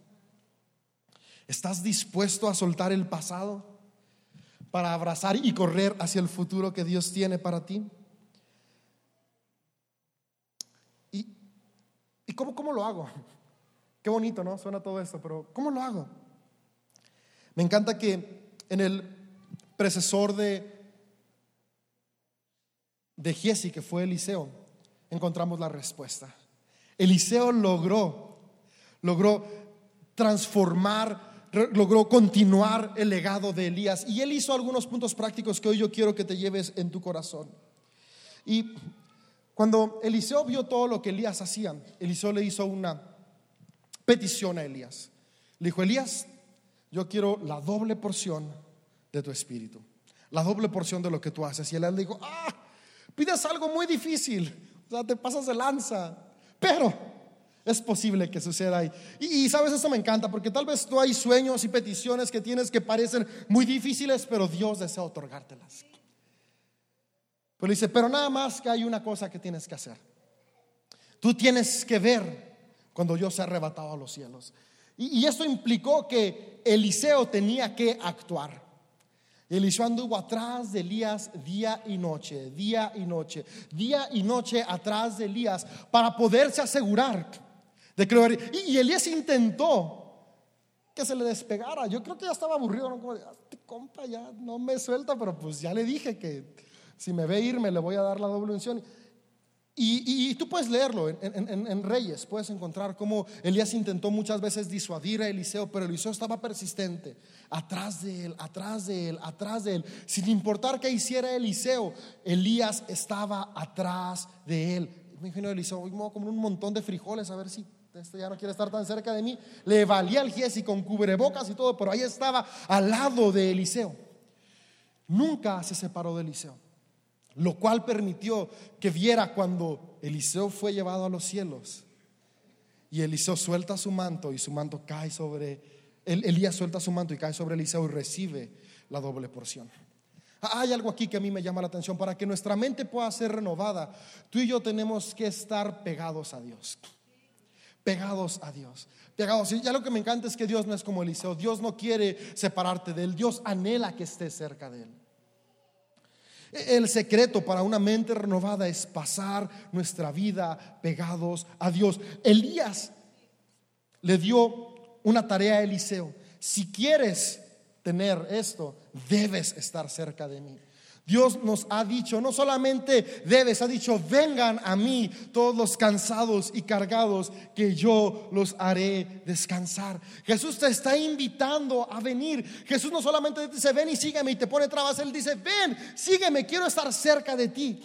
S1: ¿Estás dispuesto a soltar el pasado para abrazar y correr hacia el futuro que Dios tiene para ti? ¿Y, y cómo, cómo lo hago? Qué bonito, ¿no? Suena todo esto, pero ¿cómo lo hago? Me encanta que en el precesor de, de que fue Eliseo, encontramos la respuesta. Eliseo logró, logró transformar logró continuar el legado de Elías. Y él hizo algunos puntos prácticos que hoy yo quiero que te lleves en tu corazón. Y cuando Eliseo vio todo lo que Elías hacía, Eliseo le hizo una petición a Elías. Le dijo, Elías, yo quiero la doble porción de tu espíritu, la doble porción de lo que tú haces. Y él le dijo, ah, pides algo muy difícil, o sea, te pasas de lanza, pero es posible que suceda ahí. Y, sabes, eso me encanta porque tal vez tú hay sueños y peticiones que tienes que parecen muy difíciles, pero Dios desea otorgártelas. Pero dice, pero nada más que hay una cosa que tienes que hacer. Tú tienes que ver cuando yo se arrebatado a los cielos. Y, y esto implicó que Eliseo tenía que actuar. Eliseo anduvo atrás de Elías día y noche, día y noche, día y noche atrás de Elías para poderse asegurar de Y, Elías intentó que se le despegara. Yo creo que ya estaba aburrido, ¿no? Como ah, este compa ya no me suelta, pero pues ya le dije que si me ve irme le voy a dar la doble unción. Y, tú puedes leerlo en, Reyes, puedes encontrar cómo Elías intentó muchas veces disuadir a Eliseo, pero Eliseo estaba persistente, atrás de él, atrás de él, atrás de él. Sin importar qué hiciera Eliseo, Elías estaba atrás de él. Me imagino Eliseo, como un montón de frijoles, a ver si este ya no quiere estar tan cerca de mí. Le valía el y con cubrebocas y todo, pero ahí estaba al lado de Eliseo. Nunca se separó de Eliseo, lo cual permitió que viera cuando Eliseo fue llevado a los cielos y Eliseo suelta su manto y su manto cae sobre, Elías suelta su manto y cae sobre Eliseo y recibe la doble porción. Hay algo aquí que a mí me llama la atención. Para que nuestra mente pueda ser renovada, tú y yo tenemos que estar pegados a Dios pegados a Dios. Pegados. Y ya lo que me encanta es que Dios no es como Eliseo. Dios no quiere separarte de él. Dios anhela que estés cerca de él. El secreto para una mente renovada es pasar nuestra vida pegados a Dios. Elías le dio una tarea a Eliseo. Si quieres tener esto, debes estar cerca de mí. Dios nos ha dicho, no solamente debes, ha dicho, vengan a mí todos los cansados y cargados, que yo los haré descansar. Jesús te está invitando a venir. Jesús no solamente dice, ven y sígueme y te pone trabas, Él dice, ven, sígueme, quiero estar cerca de ti.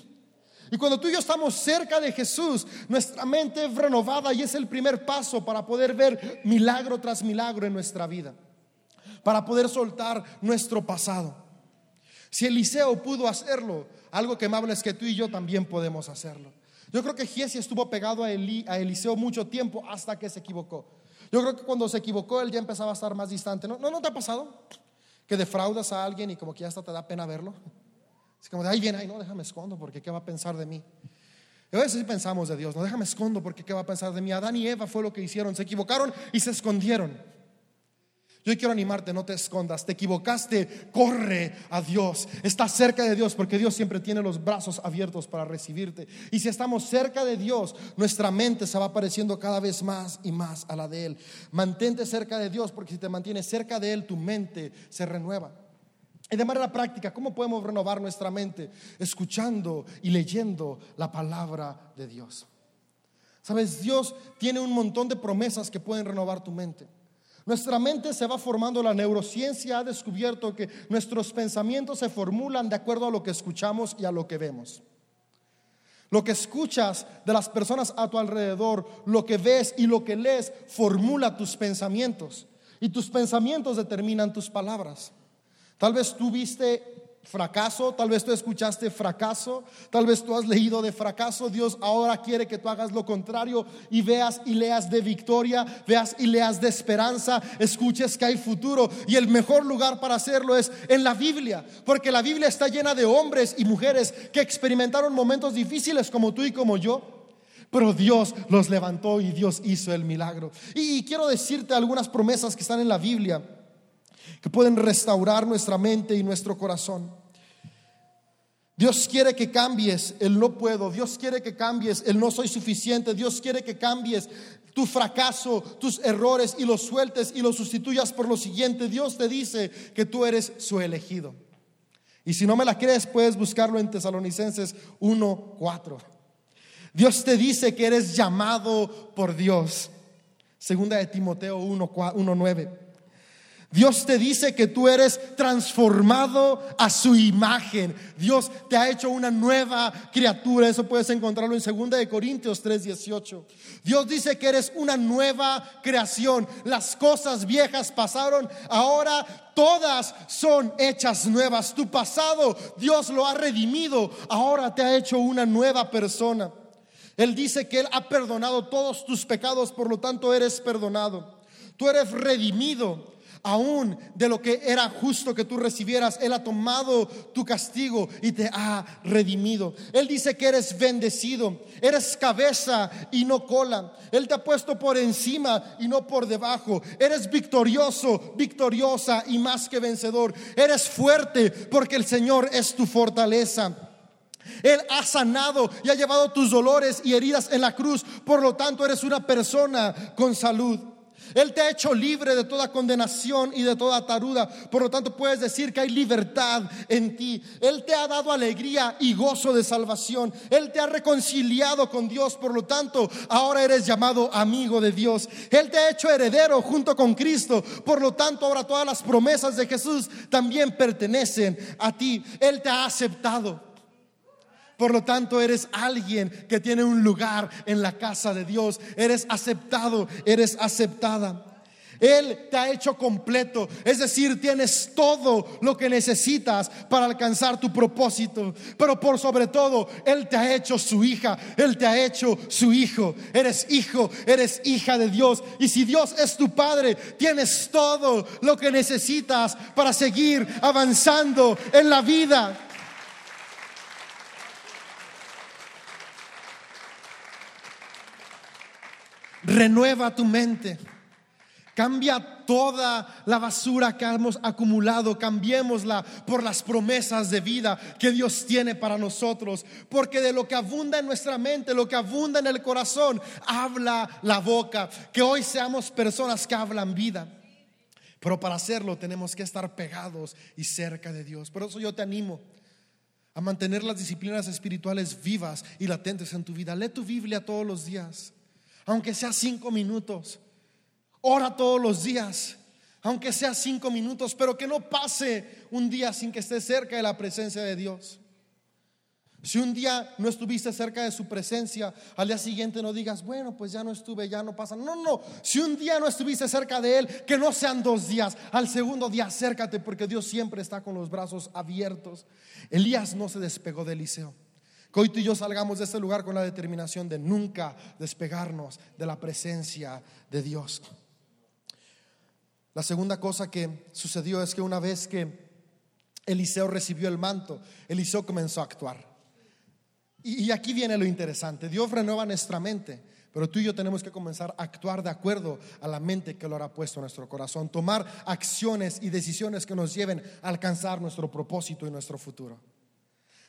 S1: Y cuando tú y yo estamos cerca de Jesús, nuestra mente es renovada y es el primer paso para poder ver milagro tras milagro en nuestra vida, para poder soltar nuestro pasado. Si Eliseo pudo hacerlo, algo que habla es que tú y yo también podemos hacerlo. Yo creo que Giesi estuvo pegado a, Eliseo mucho tiempo hasta que se equivocó. Yo creo que cuando se equivocó él ya empezaba a estar más distante. ¿No, no, te ha pasado? Que defraudas a alguien y como que ya hasta te da pena verlo. Es como de ahí ay no, déjame escondo porque qué va a pensar de mí. Y a veces pensamos de Dios, no déjame escondo porque ¿qué va a pensar de mí? Adán y Eva fue lo que hicieron, se equivocaron y se escondieron. Yo quiero animarte, no te escondas, te equivocaste, corre a Dios, está cerca de Dios porque Dios siempre tiene los brazos abiertos para recibirte. Y si estamos cerca de Dios, nuestra mente se va pareciendo cada vez más y más a la de Él. Mantente cerca de Dios porque si te mantienes cerca de Él, tu mente se renueva. Y de manera práctica, ¿cómo podemos renovar nuestra mente? Escuchando y leyendo la palabra de Dios. Sabes, Dios tiene un montón de promesas que pueden renovar tu mente. Nuestra mente se va formando, la neurociencia ha descubierto que nuestros pensamientos se formulan de acuerdo a lo que escuchamos y a lo que vemos. Lo que escuchas de las personas a tu alrededor, lo que ves y lo que lees, formula tus pensamientos. Y tus pensamientos determinan tus palabras. Tal vez tú viste fracaso, tal vez tú escuchaste fracaso, tal vez tú has leído de fracaso, Dios ahora quiere que tú hagas lo contrario y veas y leas de victoria, veas y leas de esperanza, escuches que hay futuro y el mejor lugar para hacerlo es en la Biblia, porque la Biblia está llena de hombres y mujeres que experimentaron momentos difíciles como tú y como yo. Pero Dios los levantó y Dios hizo el milagro. Y quiero decirte algunas promesas que están en la Biblia que pueden restaurar nuestra mente y nuestro corazón. Dios quiere que cambies el no puedo, Dios quiere que cambies el no soy suficiente, Dios quiere que cambies tu fracaso, tus errores y los sueltes y los sustituyas por lo siguiente. Dios te dice que tú eres su elegido. Y si no me la crees, puedes buscarlo en Tesalonicenses 1:4. Dios te dice que eres llamado por Dios. Segunda de Timoteo 1:9. Dios te dice que tú eres transformado a su imagen. Dios te ha hecho una nueva criatura. Eso puedes encontrarlo en 2 de Corintios 3:18. Dios dice que eres una nueva creación. Las cosas viejas pasaron, ahora todas son hechas nuevas. Tu pasado Dios lo ha redimido, ahora te ha hecho una nueva persona. Él dice que Él ha perdonado todos tus pecados, por lo tanto eres perdonado. Tú eres redimido aún de lo que era justo que tú recibieras, Él ha tomado tu castigo y te ha redimido. Él dice que eres bendecido, eres cabeza y no cola. Él te ha puesto por encima y no por debajo. Eres victorioso, victoriosa y más que vencedor. Eres fuerte porque el Señor es tu fortaleza. Él ha sanado y ha llevado tus dolores y heridas en la cruz. Por lo tanto, eres una persona con salud. Él te ha hecho libre de toda condenación y de toda taruda. Por lo tanto, puedes decir que hay libertad en ti. Él te ha dado alegría y gozo de salvación. Él te ha reconciliado con Dios. Por lo tanto, ahora eres llamado amigo de Dios. Él te ha hecho heredero junto con Cristo. Por lo tanto, ahora todas las promesas de Jesús también pertenecen a ti. Él te ha aceptado. Por lo tanto, eres alguien que tiene un lugar en la casa de Dios. Eres aceptado, eres aceptada. Él te ha hecho completo, es decir, tienes todo lo que necesitas para alcanzar tu propósito. Pero por sobre todo, Él te ha hecho su hija, Él te ha hecho su hijo. Eres hijo, eres hija de Dios. Y si Dios es tu Padre, tienes todo lo que necesitas para seguir avanzando en la vida. Renueva tu mente. Cambia toda la basura que hemos acumulado, cambiémosla por las promesas de vida que Dios tiene para nosotros. Porque de lo que abunda en nuestra mente, lo que abunda en el corazón, habla la boca. Que hoy seamos personas que hablan vida. Pero para hacerlo tenemos que estar pegados y cerca de Dios. Por eso yo te animo a mantener las disciplinas espirituales vivas y latentes en tu vida. Lee tu Biblia todos los días aunque sea cinco minutos. Ora todos los días, aunque sea cinco minutos, pero que no pase un día sin que estés cerca de la presencia de Dios. Si un día no estuviste cerca de su presencia, al día siguiente no digas, bueno, pues ya no estuve, ya no pasa. No, no, si un día no estuviste cerca de Él, que no sean dos días, al segundo día acércate porque Dios siempre está con los brazos abiertos. Elías no se despegó de Eliseo. Hoy tú y yo salgamos de este lugar con la determinación de nunca despegarnos de la presencia de Dios. La segunda cosa que sucedió es que una vez que Eliseo recibió el manto, Eliseo comenzó a actuar. Y, aquí viene lo interesante. Dios renueva nuestra mente, pero tú y yo tenemos que comenzar a actuar de acuerdo a la mente que lo ha puesto en nuestro corazón, tomar acciones y decisiones que nos lleven a alcanzar nuestro propósito y nuestro futuro.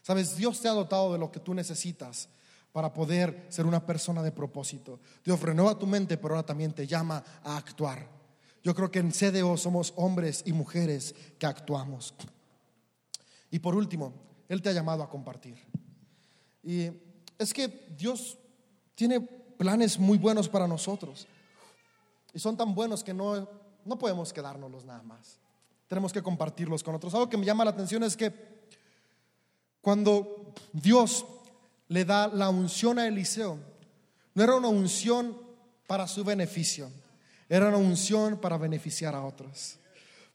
S1: Sabes, Dios te ha dotado de lo que tú necesitas para poder ser una persona de propósito. Dios renueva tu mente, pero ahora también te llama a actuar. Yo creo que en CDO somos hombres y mujeres que actuamos. Y por último, Él te ha llamado a compartir. Y es que Dios tiene planes muy buenos para nosotros. Y son tan buenos que no, no podemos quedárnoslos nada más. Tenemos que compartirlos con otros. Algo que me llama la atención es que cuando Dios le da la unción a Eliseo, no era una unción para su beneficio, era una unción para beneficiar a otros.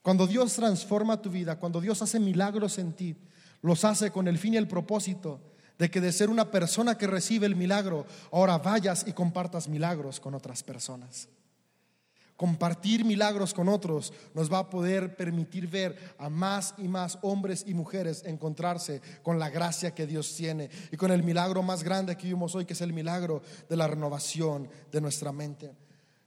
S1: Cuando Dios transforma tu vida, cuando Dios hace milagros en ti, los hace con el fin y el propósito de que de ser una persona que recibe el milagro, ahora vayas y compartas milagros con otras personas. Compartir milagros con otros nos va a poder permitir ver a más y más hombres y mujeres encontrarse con la gracia que Dios tiene y con el milagro más grande que vimos hoy, que es el milagro de la renovación de nuestra mente.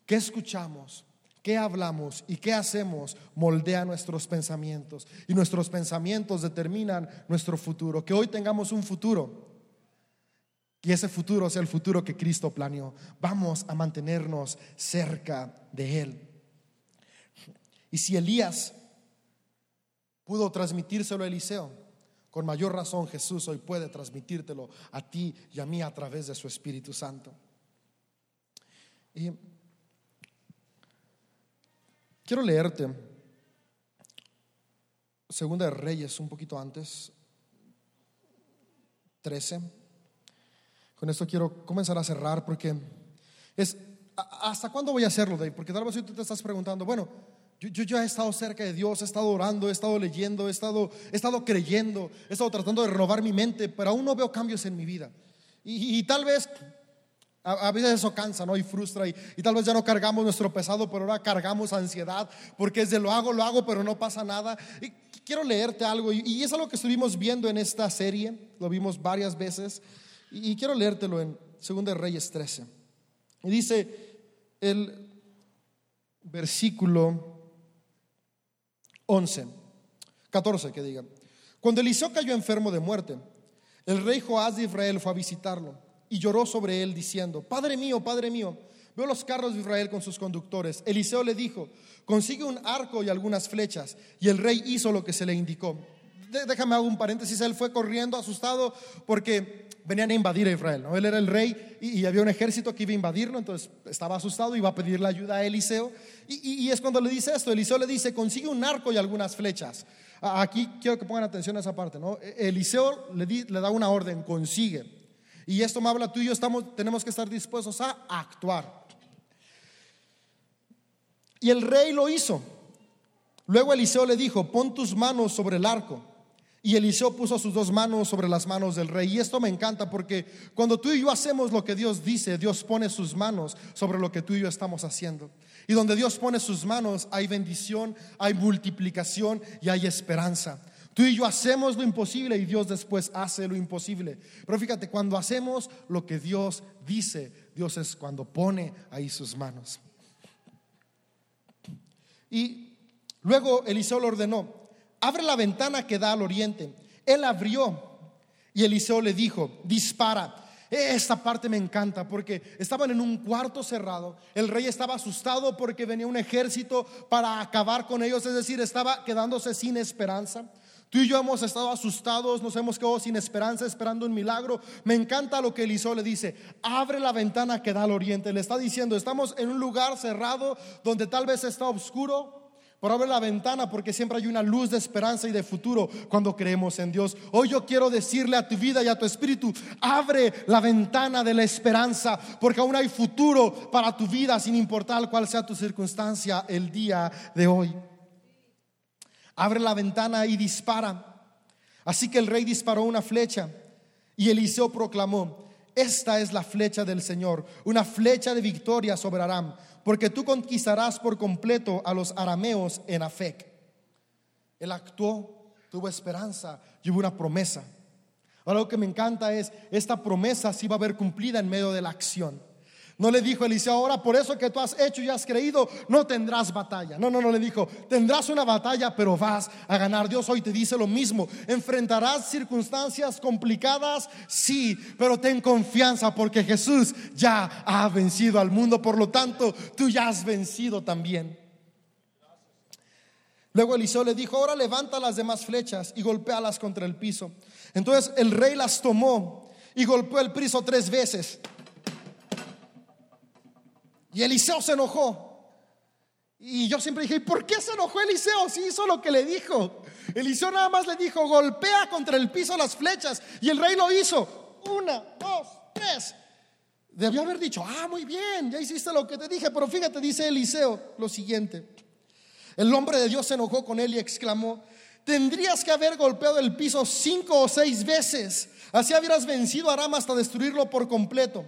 S1: ¿Qué escuchamos? ¿Qué hablamos y qué hacemos moldea nuestros pensamientos y nuestros pensamientos determinan nuestro futuro. Que hoy tengamos un futuro y ese futuro sea el futuro que Cristo planeó. Vamos a mantenernos cerca de Él. Y si Elías pudo transmitírselo a Eliseo, con mayor razón Jesús hoy puede transmitírtelo a ti y a mí a través de su Espíritu Santo. Y quiero leerte Segunda de Reyes un poquito antes, 13. Con esto quiero comenzar a cerrar porque es, ¿hasta cuándo voy a hacerlo, Dave? Porque tal vez tú te estás preguntando, bueno, yo, ya he estado cerca de Dios, he estado orando, he estado leyendo, he estado, he estado creyendo, he estado tratando de renovar mi mente, pero aún no veo cambios en mi vida. Y, tal vez a, veces eso cansa, ¿no? Y frustra. Y, y, tal vez ya no cargamos nuestro pesado, pero ahora cargamos ansiedad. Porque es de lo hago, lo hago, pero no pasa nada. Y quiero leerte algo. Y, y es algo que estuvimos viendo en esta serie. Lo vimos varias veces. Y, quiero leértelo en 2 Reyes 13. Y dice el versículo 11, 14 que diga. Cuando Eliseo cayó enfermo de muerte, el rey Joás de Israel fue a visitarlo y lloró sobre él diciendo, Padre mío, Padre mío, veo los carros de Israel con sus conductores. Eliseo le dijo, consigue un arco y algunas flechas. Y el rey hizo lo que se le indicó. Déjame hago un paréntesis, él fue corriendo asustado porque venían a invadir a Israel. ¿no? Él era el rey y, había un ejército que iba a invadirlo, entonces estaba asustado y iba a pedirle ayuda a Eliseo. Y, es cuando le dice esto, Eliseo le dice, consigue un arco y algunas flechas. Aquí quiero que pongan atención a esa parte. ¿no? E, Eliseo le, da una orden, consigue. Y esto me habla tú y yo, tenemos que estar dispuestos a actuar. Y el rey lo hizo. Luego Eliseo le dijo, pon tus manos sobre el arco. Y Eliseo puso sus dos manos sobre las manos del rey. Y esto me encanta porque cuando tú y yo hacemos lo que Dios dice, Dios pone sus manos sobre lo que tú y yo estamos haciendo. Y donde Dios pone sus manos hay bendición, hay multiplicación y hay esperanza. Tú y yo hacemos lo imposible y Dios después hace lo imposible. Pero fíjate, cuando hacemos lo que Dios dice, Dios es cuando pone ahí sus manos. Y luego Eliseo lo ordenó, abre la ventana que da al oriente. Él abrió y Eliseo le dijo, dispara. Esta parte me encanta porque estaban en un cuarto cerrado. El rey estaba asustado porque venía un ejército para acabar con ellos, es decir, estaba quedándose sin esperanza. Tú y yo hemos estado asustados, nos hemos quedado sin esperanza, esperando un milagro. Me encanta lo que Eliseo le dice, abre la ventana que da al oriente. Le está diciendo, estamos en un lugar cerrado donde tal vez está oscuro, por abrir la ventana porque siempre hay una luz de esperanza y de futuro cuando creemos en Dios. Hoy yo quiero decirle a tu vida y a tu espíritu, abre la ventana de la esperanza porque aún hay futuro para tu vida sin importar cuál sea tu circunstancia el día de hoy. Abre la ventana y dispara. Así que el rey disparó una flecha y Eliseo proclamó, esta es la flecha del Señor, una flecha de victoria sobre Aram porque tú conquistarás por completo a los arameos en Afec. Él actuó, tuvo esperanza y hubo una promesa. Algo que me encanta es, esta promesa sí va a haber cumplida en medio de la acción. No le dijo Eliseo, ahora por eso que tú has hecho y has creído, no tendrás batalla. No, no, no le dijo, tendrás una batalla, pero vas a ganar. Dios hoy te dice lo mismo. Enfrentarás circunstancias complicadas, sí, pero ten confianza porque Jesús ya ha vencido al mundo. Por lo tanto, tú ya has vencido también. Luego Eliseo le dijo, ahora levanta las demás flechas y golpéalas contra el piso. Entonces el rey las tomó y golpeó el piso tres veces. Y Eliseo se enojó. Y yo siempre dije, ¿por qué se enojó Eliseo si hizo lo que le dijo? Eliseo nada más le dijo, golpea contra el piso las flechas. Y el rey lo hizo. Una, dos, tres. Debió haber dicho, ah, muy bien, ya hiciste lo que te dije. Pero fíjate, dice Eliseo lo siguiente. El hombre de Dios se enojó con él y exclamó, tendrías que haber golpeado el piso cinco o seis veces. Así hubieras vencido a Aram hasta destruirlo por completo.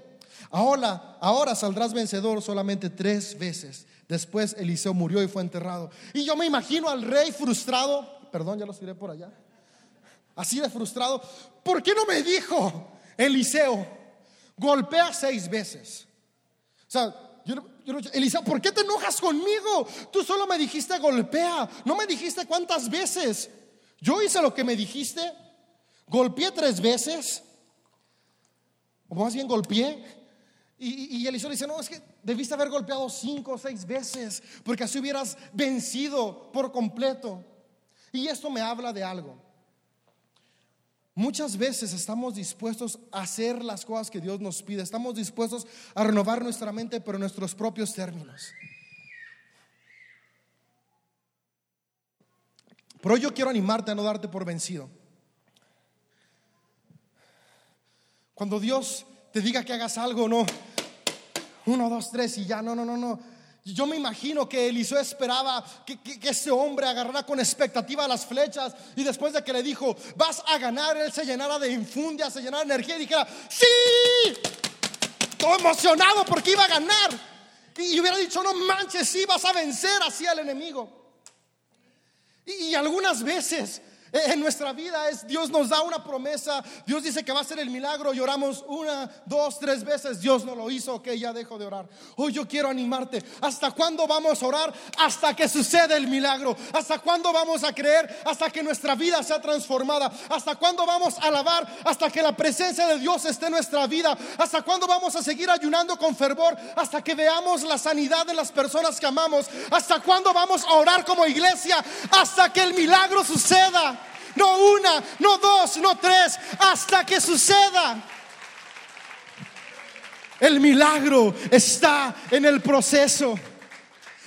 S1: Ahora, ahora saldrás vencedor solamente tres veces. Después Eliseo murió y fue enterrado. Y yo me imagino al rey frustrado, perdón, ya lo tiré por allá, así de frustrado. ¿Por qué no me dijo Eliseo, golpea seis veces? O sea, yo, Eliseo, ¿por qué te enojas conmigo? Tú solo me dijiste golpea, no me dijiste cuántas veces. Yo hice lo que me dijiste, golpeé tres veces, o más bien golpeé. Y, Eliseo dice, no, es que debiste haber golpeado cinco o seis veces, porque así hubieras vencido por completo. Y esto me habla de algo. Muchas veces estamos dispuestos a hacer las cosas que Dios nos pide, estamos dispuestos a renovar nuestra mente, pero en nuestros propios términos. Pero yo quiero animarte a no darte por vencido. Cuando Dios te diga que hagas algo, no. Uno, dos, tres y ya, no, no, no, no. Yo me imagino que Eliseo esperaba que, ese hombre agarrara con expectativa las flechas y después de que le dijo, vas a ganar, él se llenara de infundia, se llenara de energía y dijera, sí, todo emocionado porque iba a ganar. Y, hubiera dicho, no manches, sí, vas a vencer así al enemigo. y algunas veces en nuestra vida es Dios nos da una promesa, Dios dice que va a ser el milagro, lloramos una, dos, tres veces, Dios no lo hizo, ok, ya dejo de orar. Hoy yo quiero animarte, ¿hasta cuándo vamos a orar? Hasta que suceda el milagro. ¿Hasta cuándo vamos a creer? Hasta que nuestra vida sea transformada. ¿Hasta cuándo vamos a alabar? Hasta que la presencia de Dios esté en nuestra vida. ¿Hasta cuándo vamos a seguir ayunando con fervor? Hasta que veamos la sanidad de las personas que amamos. ¿Hasta cuándo vamos a orar como iglesia? Hasta que el milagro suceda no una, no dos, no tres, hasta que suceda. El milagro está en el proceso.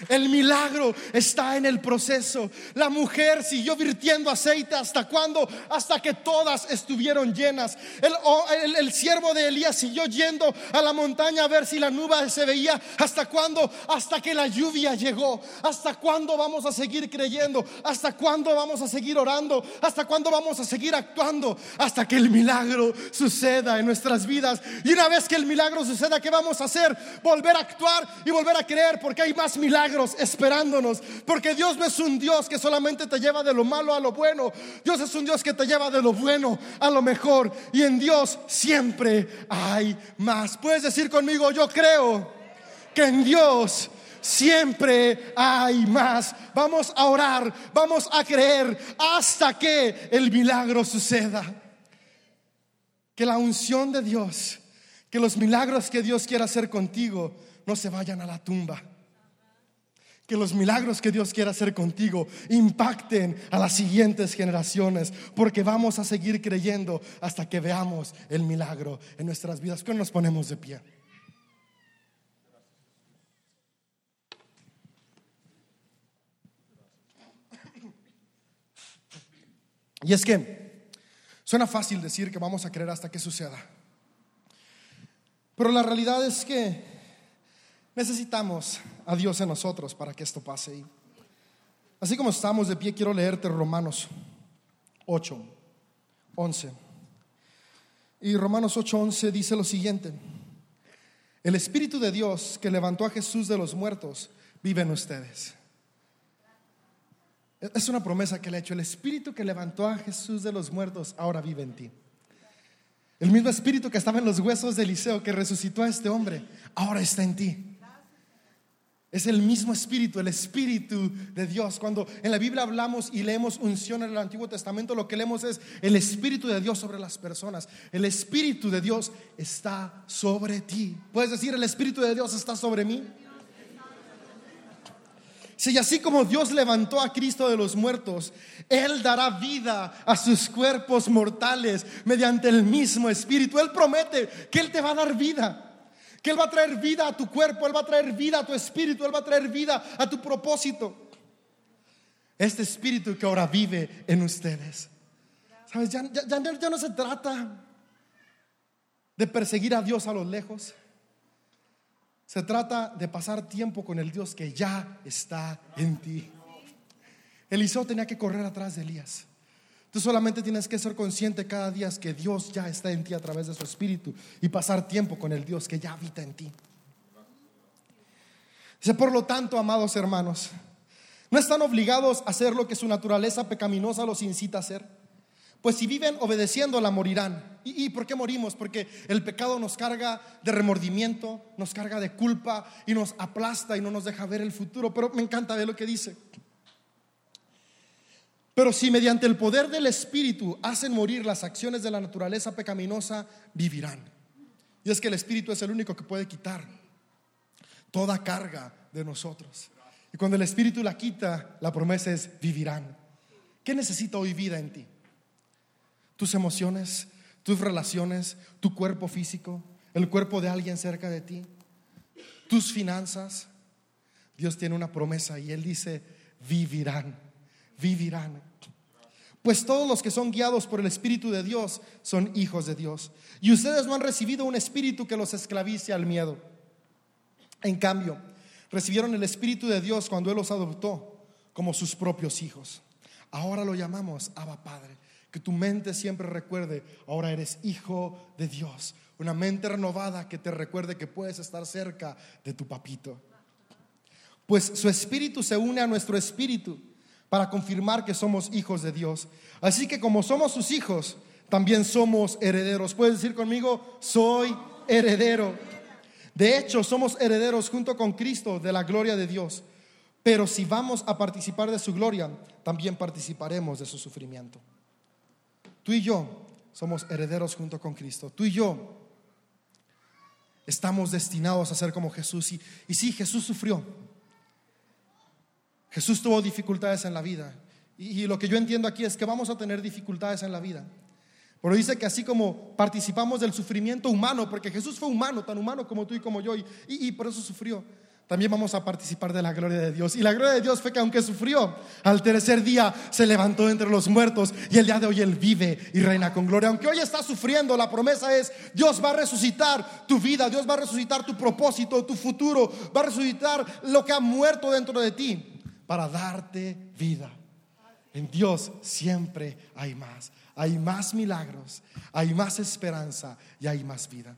S1: El milagro está en el proceso. La mujer siguió virtiendo aceite hasta cuando, hasta que todas estuvieron llenas. El, el, siervo de Elías siguió yendo a la montaña a ver si la nube se veía. ¿Hasta cuándo? Hasta que la lluvia llegó. ¿Hasta cuándo vamos a seguir creyendo? ¿Hasta cuándo vamos a seguir orando? ¿Hasta cuándo vamos a seguir actuando? Hasta que el milagro suceda en nuestras vidas. Y una vez que el milagro suceda, ¿qué vamos a hacer? Volver a actuar y volver a creer porque hay más milagros esperándonos. Porque Dios no es un Dios que solamente te lleva de lo malo a lo bueno. Dios es un Dios que te lleva de lo bueno a lo mejor. Y en Dios siempre hay más. Puedes decir conmigo, yo creo que en Dios siempre hay más. Vamos a orar, vamos a creer hasta que el milagro suceda. Que la unción de Dios, que los milagros que Dios quiera hacer contigo no se vayan a la tumba que los milagros que Dios quiera hacer contigo impacten a las siguientes generaciones, porque vamos a seguir creyendo hasta que veamos el milagro en nuestras vidas. Que nos ponemos de pie. Y es que suena fácil decir que vamos a creer hasta que suceda. Pero la realidad es que necesitamos a Dios en nosotros para que esto pase. Así como estamos de pie, quiero leerte Romanos 8, 11. Y Romanos 8, 11 dice lo siguiente. El Espíritu de Dios que levantó a Jesús de los muertos vive en ustedes. Es una promesa que le ha hecho. El Espíritu que levantó a Jesús de los muertos ahora vive en ti. El mismo espíritu que estaba en los huesos de Eliseo, que resucitó a este hombre, ahora está en ti. Es el mismo espíritu, el espíritu de Dios. Cuando en la Biblia hablamos y leemos unción en el Antiguo Testamento, lo que leemos es el espíritu de Dios sobre las personas. El espíritu de Dios está sobre ti. ¿Puedes decir, el espíritu de Dios está sobre mí? Si así como Dios levantó a Cristo de los muertos, Él dará vida a sus cuerpos mortales mediante el mismo Espíritu. Él promete que Él te va a dar vida que Él va a traer vida a tu cuerpo, Él va a traer vida a tu espíritu, Él va a traer vida a tu propósito. Este espíritu que ahora vive en ustedes. ¿Sabes? Ya, no se trata de perseguir a Dios a lo lejos. Se trata de pasar tiempo con el Dios que ya está en ti. Eliseo tenía que correr atrás de Elías. Tú solamente tienes que ser consciente cada día que Dios ya está en ti a través de su espíritu y pasar tiempo con el Dios que ya habita en ti. Dice, por lo tanto, amados hermanos, no están obligados a hacer lo que su naturaleza pecaminosa los incita a hacer. Pues si viven obedeciéndola, morirán. ¿Y, ¿Y, por qué morimos? Porque el pecado nos carga de remordimiento, nos carga de culpa y nos aplasta y no nos deja ver el futuro. Pero me encanta ver lo que dice. Pero si mediante el poder del Espíritu hacen morir las acciones de la naturaleza pecaminosa, vivirán. Y es que el Espíritu es el único que puede quitar toda carga de nosotros. Y cuando el Espíritu la quita, la promesa es vivirán. ¿Qué necesita hoy vida en ti? Tus emociones, tus relaciones, tu cuerpo físico, el cuerpo de alguien cerca de ti, tus finanzas. Dios tiene una promesa y Él dice, vivirán vivirán. Pues todos los que son guiados por el Espíritu de Dios son hijos de Dios. Y ustedes no han recibido un espíritu que los esclavice al miedo. En cambio, recibieron el Espíritu de Dios cuando Él los adoptó como sus propios hijos. Ahora lo llamamos Abba Padre. Que tu mente siempre recuerde, ahora eres hijo de Dios. Una mente renovada que te recuerde que puedes estar cerca de tu papito. Pues su espíritu se une a nuestro espíritu para confirmar que somos hijos de Dios. Así que como somos sus hijos, también somos herederos. Puedes decir conmigo, soy heredero. De hecho, somos herederos junto con Cristo de la gloria de Dios. Pero si vamos a participar de su gloria, también participaremos de su sufrimiento. Tú y yo somos herederos junto con Cristo. Tú y yo estamos destinados a ser como Jesús. Y, y sí, Jesús sufrió. Jesús tuvo dificultades en la vida. Y, lo que yo entiendo aquí es que vamos a tener dificultades en la vida. Pero dice que así como participamos del sufrimiento humano, porque Jesús fue humano, tan humano como tú y como yo, y, y, por eso sufrió, también vamos a participar de la gloria de Dios. Y la gloria de Dios fue que aunque sufrió, al tercer día se levantó entre los muertos y el día de hoy Él vive y reina con gloria. Aunque hoy está sufriendo, la promesa es, Dios va a resucitar tu vida, Dios va a resucitar tu propósito, tu futuro, va a resucitar lo que ha muerto dentro de ti para darte vida. En Dios siempre hay más. Hay más milagros, hay más esperanza y hay más vida.